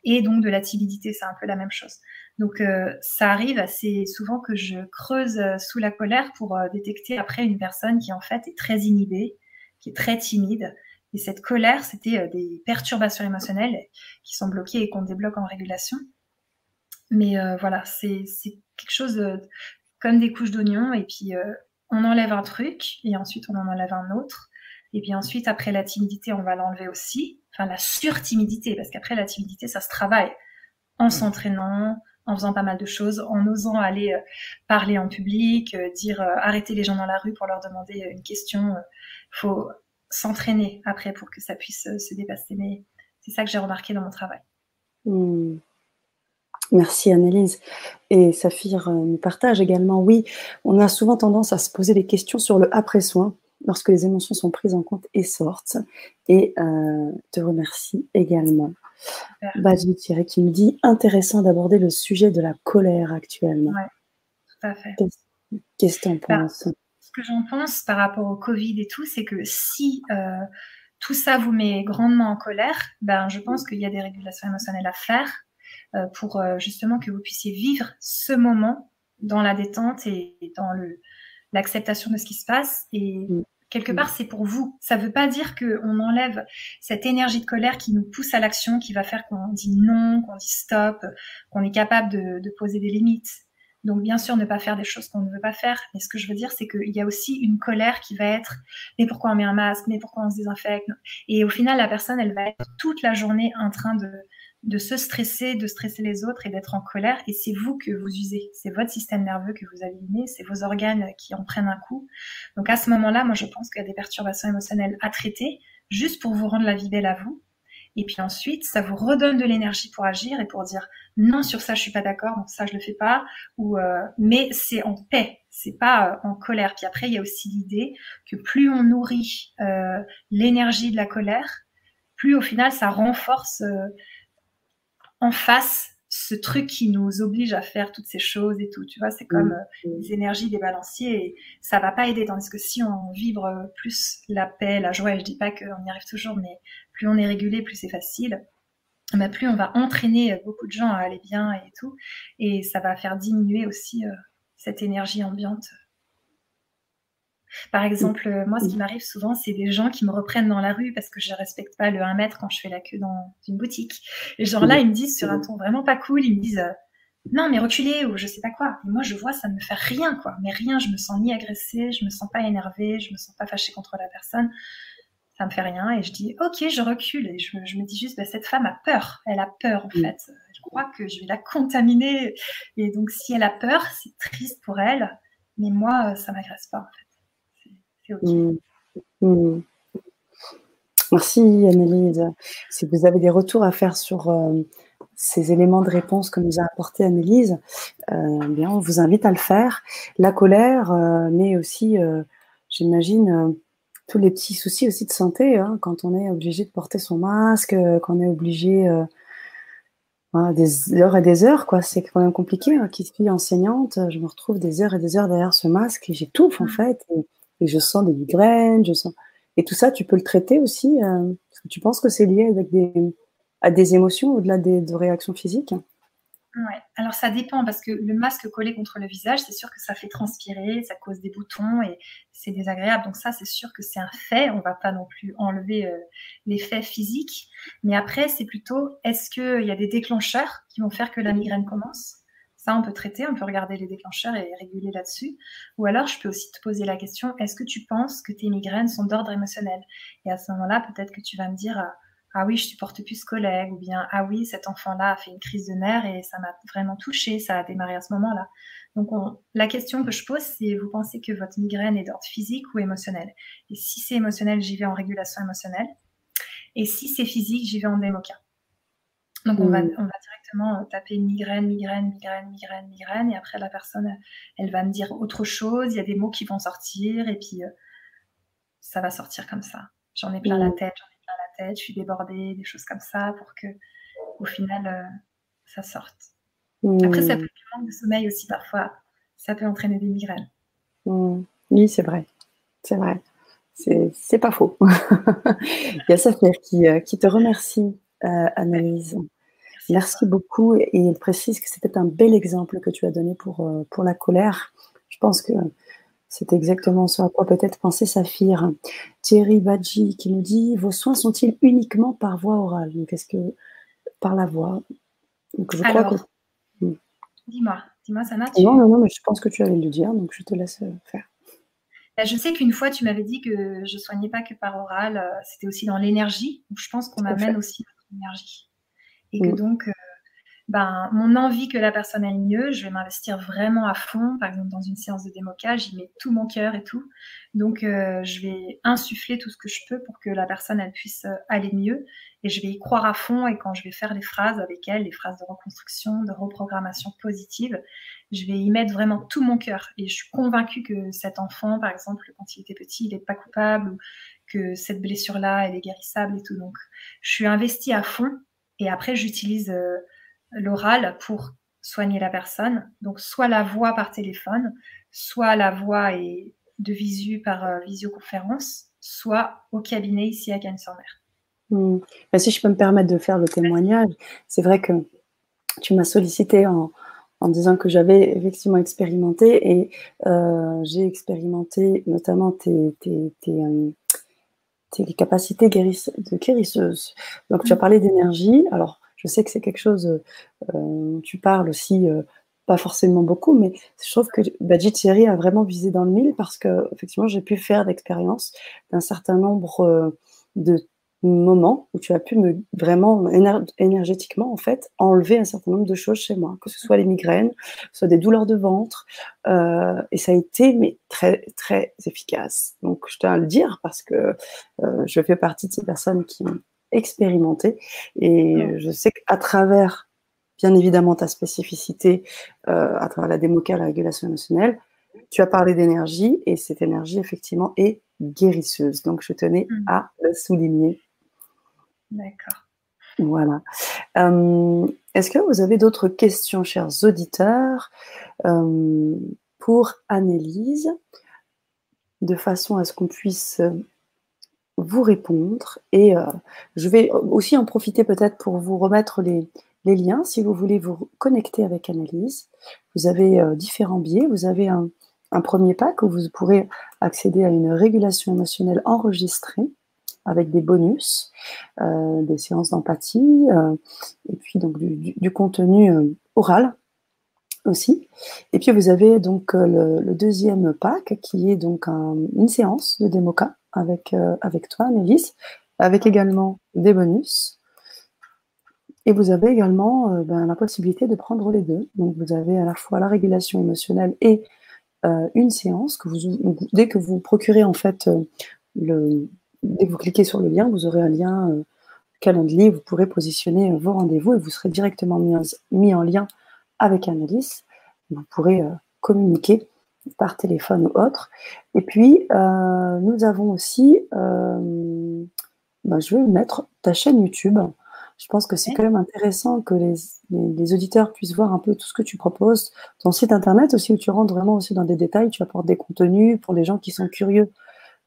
et donc de la timidité, c'est un peu la même chose. Donc ça arrive assez souvent que je creuse sous la colère pour détecter après une personne qui en fait est très inhibée, qui est très timide et cette colère, c'était euh, des perturbations émotionnelles qui sont bloquées et qu'on débloque en régulation. Mais euh, voilà, c'est quelque chose comme des couches d'oignons. Et puis, euh, on enlève un truc et ensuite, on en enlève un autre. Et puis ensuite, après la timidité, on va l'enlever aussi. Enfin, la surtimidité, parce qu'après, la timidité, ça se travaille en s'entraînant, en faisant pas mal de choses, en osant aller parler en public, dire arrêter les gens dans la rue pour leur demander une question. faut s'entraîner après pour que ça puisse euh, se dépasser. Mais c'est ça que j'ai remarqué dans mon travail. Hmm. Merci Annelise. Et Saphir euh, nous partage également, oui, on a souvent tendance à se poser des questions sur le après-soin lorsque les émotions sont prises en compte et sortent. Et euh, te remercie également. Badji Thierry qui me dit intéressant d'aborder le sujet de la colère actuellement. Oui, tout à fait. Qu'est-ce que tu en penses? Que j'en pense par rapport au Covid et tout, c'est que si euh, tout ça vous met grandement en colère, ben, je pense qu'il y a des régulations émotionnelles à faire euh, pour euh, justement que vous puissiez vivre ce moment dans la détente et, dans l'acceptation de ce qui se passe. Et mm. quelque part, c'est pour vous. Ça ne veut pas dire qu'on enlève cette énergie de colère qui nous pousse à l'action, qui va faire qu'on dit non, qu'on dit stop, qu'on est capable de, de poser des limites. Donc, bien sûr, ne pas faire des choses qu'on ne veut pas faire. Mais ce que je veux dire, c'est qu'il y a aussi une colère qui va être mais pourquoi on met un masque? Mais pourquoi on se désinfecte? Et au final, la personne, elle va être toute la journée en train de, de se stresser, de stresser les autres et d'être en colère. Et c'est vous que vous usez. C'est votre système nerveux que vous abîmez. C'est vos organes qui en prennent un coup. Donc, à ce moment-là, moi, je pense qu'il y a des perturbations émotionnelles à traiter juste pour vous rendre la vie belle à vous et puis ensuite, ça vous redonne de l'énergie pour agir et pour dire non sur ça je suis pas d'accord, donc ça je le fais pas. Ou euh, mais c'est en paix, c'est pas euh, en colère. Puis après il y a aussi l'idée que plus on nourrit euh, l'énergie de la colère, plus au final ça renforce en face ce truc qui nous oblige à faire toutes ces choses et tout. Tu vois, c'est comme mmh. les énergies des balanciers et ça va pas aider. Tandis que si on vibre plus la paix, la joie, et je dis pas qu'on y arrive toujours, mais plus on est régulé, plus c'est facile. Bah, plus on va entraîner beaucoup de gens à aller bien et tout. Et ça va faire diminuer aussi euh, cette énergie ambiante. Par exemple, euh, moi, ce qui m'arrive souvent, c'est des gens qui me reprennent dans la rue parce que je ne respecte pas le 1 mètre quand je fais la queue dans une boutique. Et genre là, ils me disent sur un ton vraiment pas cool, ils me disent euh, non, mais reculez ou je sais pas quoi. Et moi, je vois, ça ne me fait rien, quoi. Mais rien, je me sens ni agressée, je me sens pas énervée, je me sens pas fâchée contre la personne ça me fait rien. Et je dis, ok, je recule. Et je, me dis juste, bah, cette femme a peur. Elle a peur, en fait. Je crois que je vais la contaminer. Et donc, si elle a peur, c'est triste pour elle. Mais moi, ça m'agresse pas, en fait. Mmh. Mmh. Merci, Annelise. Si vous avez des retours à faire sur euh, ces éléments de réponse que nous a apporté Annelise, euh, bien, on vous invite à le faire. La colère, euh, mais aussi, j'imagine, tous les petits soucis aussi de santé, hein, quand on est obligé de porter son masque, euh, quand on est obligé euh, des heures et des heures, quoi. C'est quand même compliqué. Hein, qui suis enseignante, je me retrouve des heures et des heures derrière ce masque et j'étouffe en fait, et, je sens des migraines, je sens. Et tout ça, tu peux le traiter aussi. Euh, tu penses que c'est lié avec des, à des émotions au-delà de réactions physiques? Ouais. Alors ça dépend parce que le masque collé contre le visage, c'est sûr que ça fait transpirer, ça cause des boutons et c'est désagréable. Donc ça, c'est sûr que c'est un fait. On va pas non plus enlever euh, l'effet physique. Mais après, c'est plutôt est-ce qu'il y a des déclencheurs qui vont faire que la migraine commence? Ça, on peut traiter, on peut regarder les déclencheurs et réguler là-dessus. Ou alors, je peux aussi te poser la question est-ce que tu penses que tes migraines sont d'ordre émotionnel? Et à ce moment-là, peut-être que tu vas me dire ah oui, je supporte plus ce collègue, ou bien ah oui, cet enfant-là a fait une crise de nerfs et ça m'a vraiment touché, ça a démarré à ce moment-là. Donc la question que je pose, c'est vous pensez que votre migraine est d'ordre physique ou émotionnel? Et si c'est émotionnel, j'y vais en régulation émotionnelle. Et si c'est physique, j'y vais en démoca. Donc on, va, mmh. on va directement taper migraine, migraine, migraine, migraine, migraine, et après la personne, elle va me dire autre chose, il y a des mots qui vont sortir, et puis euh, ça va sortir comme ça. J'en ai plein la mmh. tête, j'en je suis débordée, des choses comme ça, pour que au final, euh, ça sorte. Après, ça hmm. peut être le manque de sommeil aussi parfois. Ça peut entraîner des migraines. Hmm. Oui, c'est vrai. C'est vrai. C'est pas faux. Il y a Safir qui, euh, qui te remercie, euh, Annelise. Merci, beaucoup. Et il précise que c'était un bel exemple que tu as donné pour, pour la colère. Je pense que c'est exactement ce à quoi peut-être pensait Saphir. Thierry Badji qui nous dit Vos soins sont-ils uniquement par voie orale? Donc, est-ce que par la voix? Donc, je crois que... Dis-moi, dis-moi, ça marche Non, non, non, mais je pense que tu allais le dire, donc je te laisse euh, faire. Bah, je sais qu'une fois, tu m'avais dit que je soignais pas que par oral, euh, c'était aussi dans l'énergie. Je pense qu'on amène aussi l'énergie. Et que hmm. donc, euh, ben, mon envie que la personne aille mieux, je vais m'investir vraiment à fond. Par exemple, dans une séance de démocage, j'y mets tout mon cœur et tout. Donc, euh, je vais insuffler tout ce que je peux pour que la personne elle puisse euh, aller mieux. Et je vais y croire à fond. Et quand je vais faire les phrases avec elle, les phrases de reconstruction, de reprogrammation positive, je vais y mettre vraiment tout mon cœur. Et je suis convaincue que cet enfant, par exemple, quand il était petit, il n'est pas coupable ou que cette blessure-là, elle est guérissable et tout. Donc, je suis investie à fond. Et après, j'utilise euh, l'oral pour soigner la personne. Donc, soit la voix par téléphone, soit la voix et de visu par euh, visioconférence. soit au cabinet ici à Cannes-sur-Mer. Hmm. Ben, si je peux me permettre de faire le témoignage, c'est vrai que tu m'as sollicité en, disant que j'avais effectivement expérimenté et euh, j'ai expérimenté notamment tes, tes, euh, capacités de guérisseuse. Donc tu as parlé d'énergie. Alors je sais que c'est quelque chose, euh, tu parles aussi, pas forcément beaucoup, mais je trouve que Bajit Thierry a vraiment visé dans le mille parce que effectivement j'ai pu faire l'expérience d'un certain nombre de moment où tu as pu me vraiment énergétiquement en fait enlever un certain nombre de choses chez moi, que ce soit les migraines, soit des douleurs de ventre, euh, et ça a été mais très très efficace. Donc je tiens à le dire parce que euh, je fais partie de ces personnes qui ont expérimenté et je sais qu'à travers bien évidemment ta spécificité, euh, à travers la démoca, la régulation émotionnelle, tu as parlé d'énergie et cette énergie effectivement est guérisseuse. Donc je tenais mmh. à le souligner D'accord. Voilà. Euh, est-ce que vous avez d'autres questions, chers auditeurs, euh, pour Annelise, de façon à ce qu'on puisse vous répondre Et euh, je vais aussi en profiter peut-être pour vous remettre les, liens si vous voulez vous connecter avec Annelise. Vous avez différents biais. Vous avez un, un premier pack où vous pourrez accéder à une régulation émotionnelle enregistrée avec des bonus, euh, des séances d'empathie, euh, et puis donc du, contenu euh, oral aussi. Et puis vous avez donc le, deuxième pack qui est donc une séance de démoca avec, avec toi, Nélis, avec également des bonus. Et vous avez également ben, la possibilité de prendre les deux. Donc vous avez à la fois la régulation émotionnelle et une séance que vous, dès que vous procurez en fait le, dès que vous cliquez sur le lien, vous aurez un lien euh, calendrier, vous pourrez positionner euh, vos rendez-vous et vous serez directement mis en, lien avec Annalise. Vous pourrez euh, communiquer par téléphone ou autre. Et puis, nous avons aussi, bah, je vais mettre ta chaîne YouTube. Je pense que c'est quand même intéressant que les, auditeurs puissent voir un peu tout ce que tu proposes. Ton site internet aussi, où tu rentres vraiment aussi dans des détails, tu apportes des contenus pour les gens qui sont curieux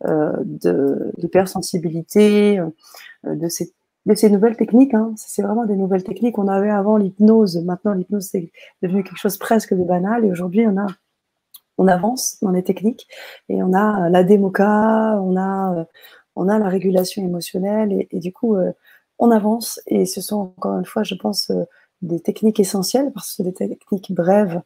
de l'hypersensibilité, euh, de ces, de ces nouvelles techniques. Hein. C'est vraiment des nouvelles techniques. On avait avant l'hypnose. Maintenant, l'hypnose, c'est devenu quelque chose presque de banal. Et aujourd'hui, on a on avance dans les techniques et on a la démoca, on a, on a la régulation émotionnelle et, du coup, euh, on avance et ce sont encore une fois, je pense, des techniques essentielles parce que c'est des techniques brèves,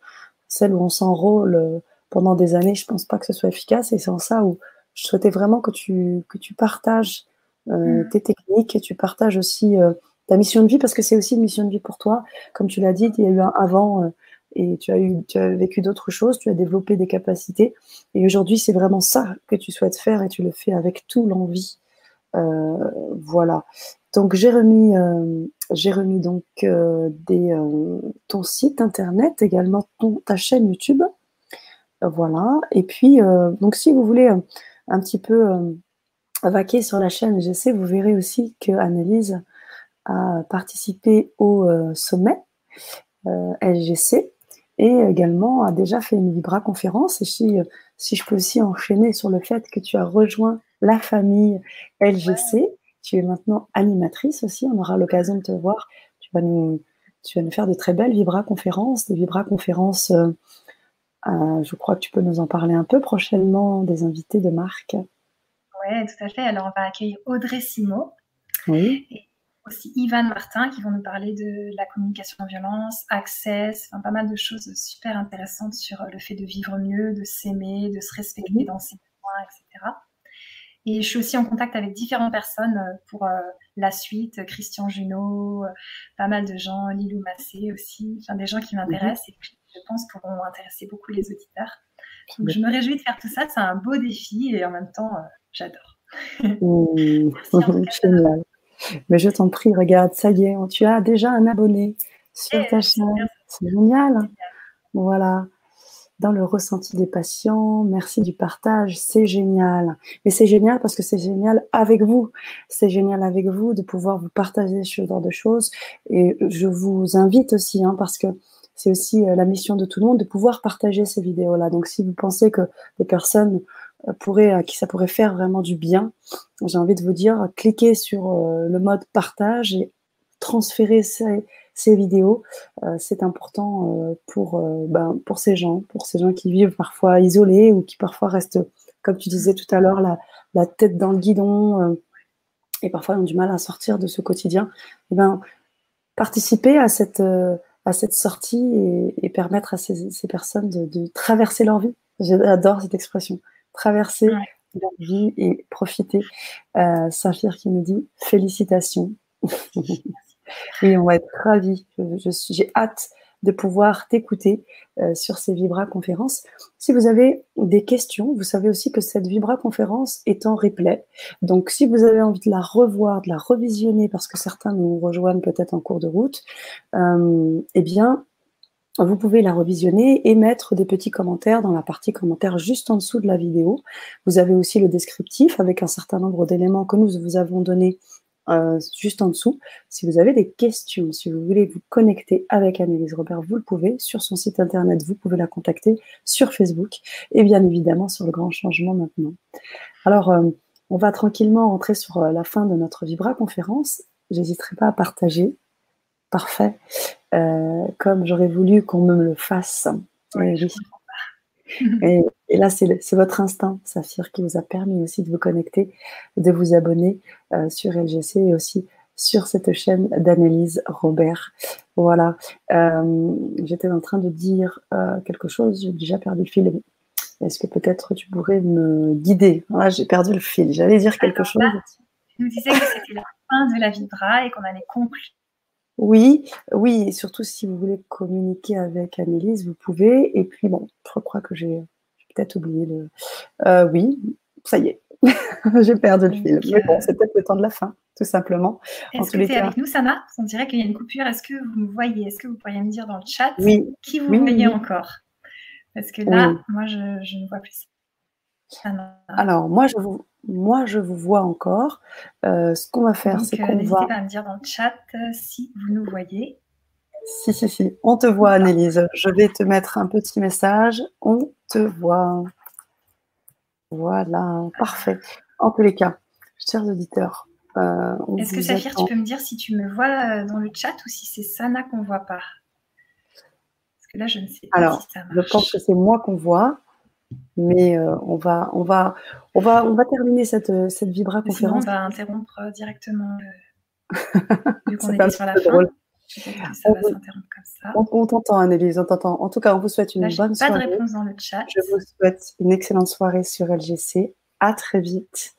celles où on s'enrôle pendant des années, je pense pas que ce soit efficace et c'est en ça où je souhaitais vraiment que tu, que tu partages euh, mm. tes techniques et tu partages aussi euh, ta mission de vie parce que c'est aussi une mission de vie pour toi. Comme tu l'as dit, il y a eu un avant euh, et tu as, eu, tu as vécu d'autres choses, tu as développé des capacités. Et aujourd'hui, c'est vraiment ça que tu souhaites faire et tu le fais avec tout l'envie. voilà. Donc j'ai remis, j'ai remis donc des, ton site internet, également ton, ta chaîne YouTube. voilà. Et puis, donc si vous voulez un petit peu euh, vaquer sur la chaîne sais, vous verrez aussi que Annelise a participé au euh, sommet euh, LGC et également a déjà fait une Vibra conférence. Et si, si je peux aussi enchaîner sur le fait que tu as rejoint la famille LGC, tu es maintenant animatrice aussi. On aura l'occasion de te voir. Tu vas nous, tu vas nous faire de très belles Vibra conférences, des Vibra conférences euh, je crois que tu peux nous en parler un peu prochainement des invités de marque. Oui, tout à fait. Alors, on va accueillir Audrey Simo oui. et aussi Ivan Martin qui vont nous parler de la communication en violence, access, enfin, pas mal de choses super intéressantes sur le fait de vivre mieux, de s'aimer, de se respecter dans ses besoins, etc. Et je suis aussi en contact avec différentes personnes euh, pour euh, la suite, Christian Junot, pas mal de gens, Lilou Massé aussi, enfin des gens qui m'intéressent. Et puis, je pense, pourront intéresser beaucoup les auditeurs. Donc, je me réjouis de faire tout ça. C'est un beau défi et en même temps, euh, j'adore. Mmh. Génial. Mais je t'en prie, regarde, ça y est, tu as déjà un abonné sur eh, ta chaîne. C'est génial. Voilà. Dans le ressenti des patients, merci du partage, c'est génial. Mais c'est génial parce que c'est génial avec vous. C'est génial avec vous de pouvoir vous partager ce genre de choses. Et je vous invite aussi, hein, parce que c'est aussi euh, la mission de tout le monde de pouvoir partager ces vidéos-là. Donc, si vous pensez que des personnes pourrait, à qui ça pourrait faire vraiment du bien, j'ai envie de vous dire, cliquez sur le mode partage et transférez ces, ces vidéos. c'est important pour, ben, pour ces gens, pour ces gens qui vivent parfois isolés ou qui parfois restent, comme tu disais tout à l'heure, la, la tête dans le guidon et parfois ont du mal à sortir de ce quotidien. Eh ben, participer à cette, à cette sortie et, permettre à ces, personnes de, traverser leur vie. J'adore cette expression. Traverser leur vie et profiter. Euh, Saphir qui nous dit félicitations. et on va être ravis. J'ai hâte de pouvoir t'écouter euh, sur ces Vibra conférences. Si vous avez des questions, vous savez aussi que cette Vibra conférence est en replay. Donc, si vous avez envie de la revoir, de la revisionner, parce que certains nous rejoignent peut-être en cours de route, euh, eh bien, vous pouvez la revisionner et mettre des petits commentaires dans la partie commentaires juste en dessous de la vidéo. Vous avez aussi le descriptif avec un certain nombre d'éléments que nous vous avons donnés euh, juste en dessous. Si vous avez des questions, si vous voulez vous connecter avec Annelise Robert, vous le pouvez. Sur son site internet, vous pouvez la contacter sur Facebook et bien évidemment sur le grand changement maintenant. Alors, euh, on va tranquillement rentrer sur euh, la fin de notre Vibra conférence. J'hésiterai pas à partager. Parfait. comme j'aurais voulu qu'on me le fasse. Et, et là, c'est votre instinct, Saphir, qui vous a permis aussi de vous connecter, de vous abonner euh, sur LGC et aussi sur cette chaîne d'analyse Robert. Voilà. Euh, j'étais en train de dire euh, quelque chose, j'ai déjà perdu le fil. Est-ce que peut-être tu pourrais me guider? Là, j'ai perdu le fil. J'allais dire quelque chose. tu nous disais que c'était la fin de la Vibra et qu'on allait conclure oui, oui, et surtout si vous voulez communiquer avec Annelise, vous pouvez. Et puis bon, je crois que j'ai peut-être oublié le. Euh, oui, ça y est, j'ai perdu le fil. Mais bon, c'est peut-être le temps de la fin, tout simplement. Est-ce que tu es avec nous, Sana? On dirait qu'il y a une coupure. Est-ce que vous me voyez? Est-ce que vous pourriez me dire dans le chat qui vous voyez encore? Parce que là, moi, je, ne vois plus. Alors, moi, je vous, moi, je vous vois encore. Euh, ce qu'on va faire, c'est euh, qu'on va. N'hésitez pas à me dire dans le chat si vous nous voyez. Si, si, si. On te voit, Annelise. Je vais te mettre un petit message. On te voit. Voilà, parfait. En tous les cas, chers auditeurs. Est-ce que Saphir, tu peux me dire si tu me vois dans le chat ou si c'est Sana qu'on ne voit pas? Parce que là, je ne sais pas Alors, si ça marche. Je pense que c'est moi qu'on voit. Mais euh, on, va, on, va, on, va, on va terminer cette, euh, cette Vibra conférence. on va interrompre euh, directement, vu qu'on est, sur la fin. Drôle. Ça on, va s'interrompre comme ça. On, t'entend, Annelise, on t'entend. En tout cas, on vous souhaite une bonne soirée. Pas de réponse dans le chat. Je vous souhaite une excellente soirée sur LGC. À très vite.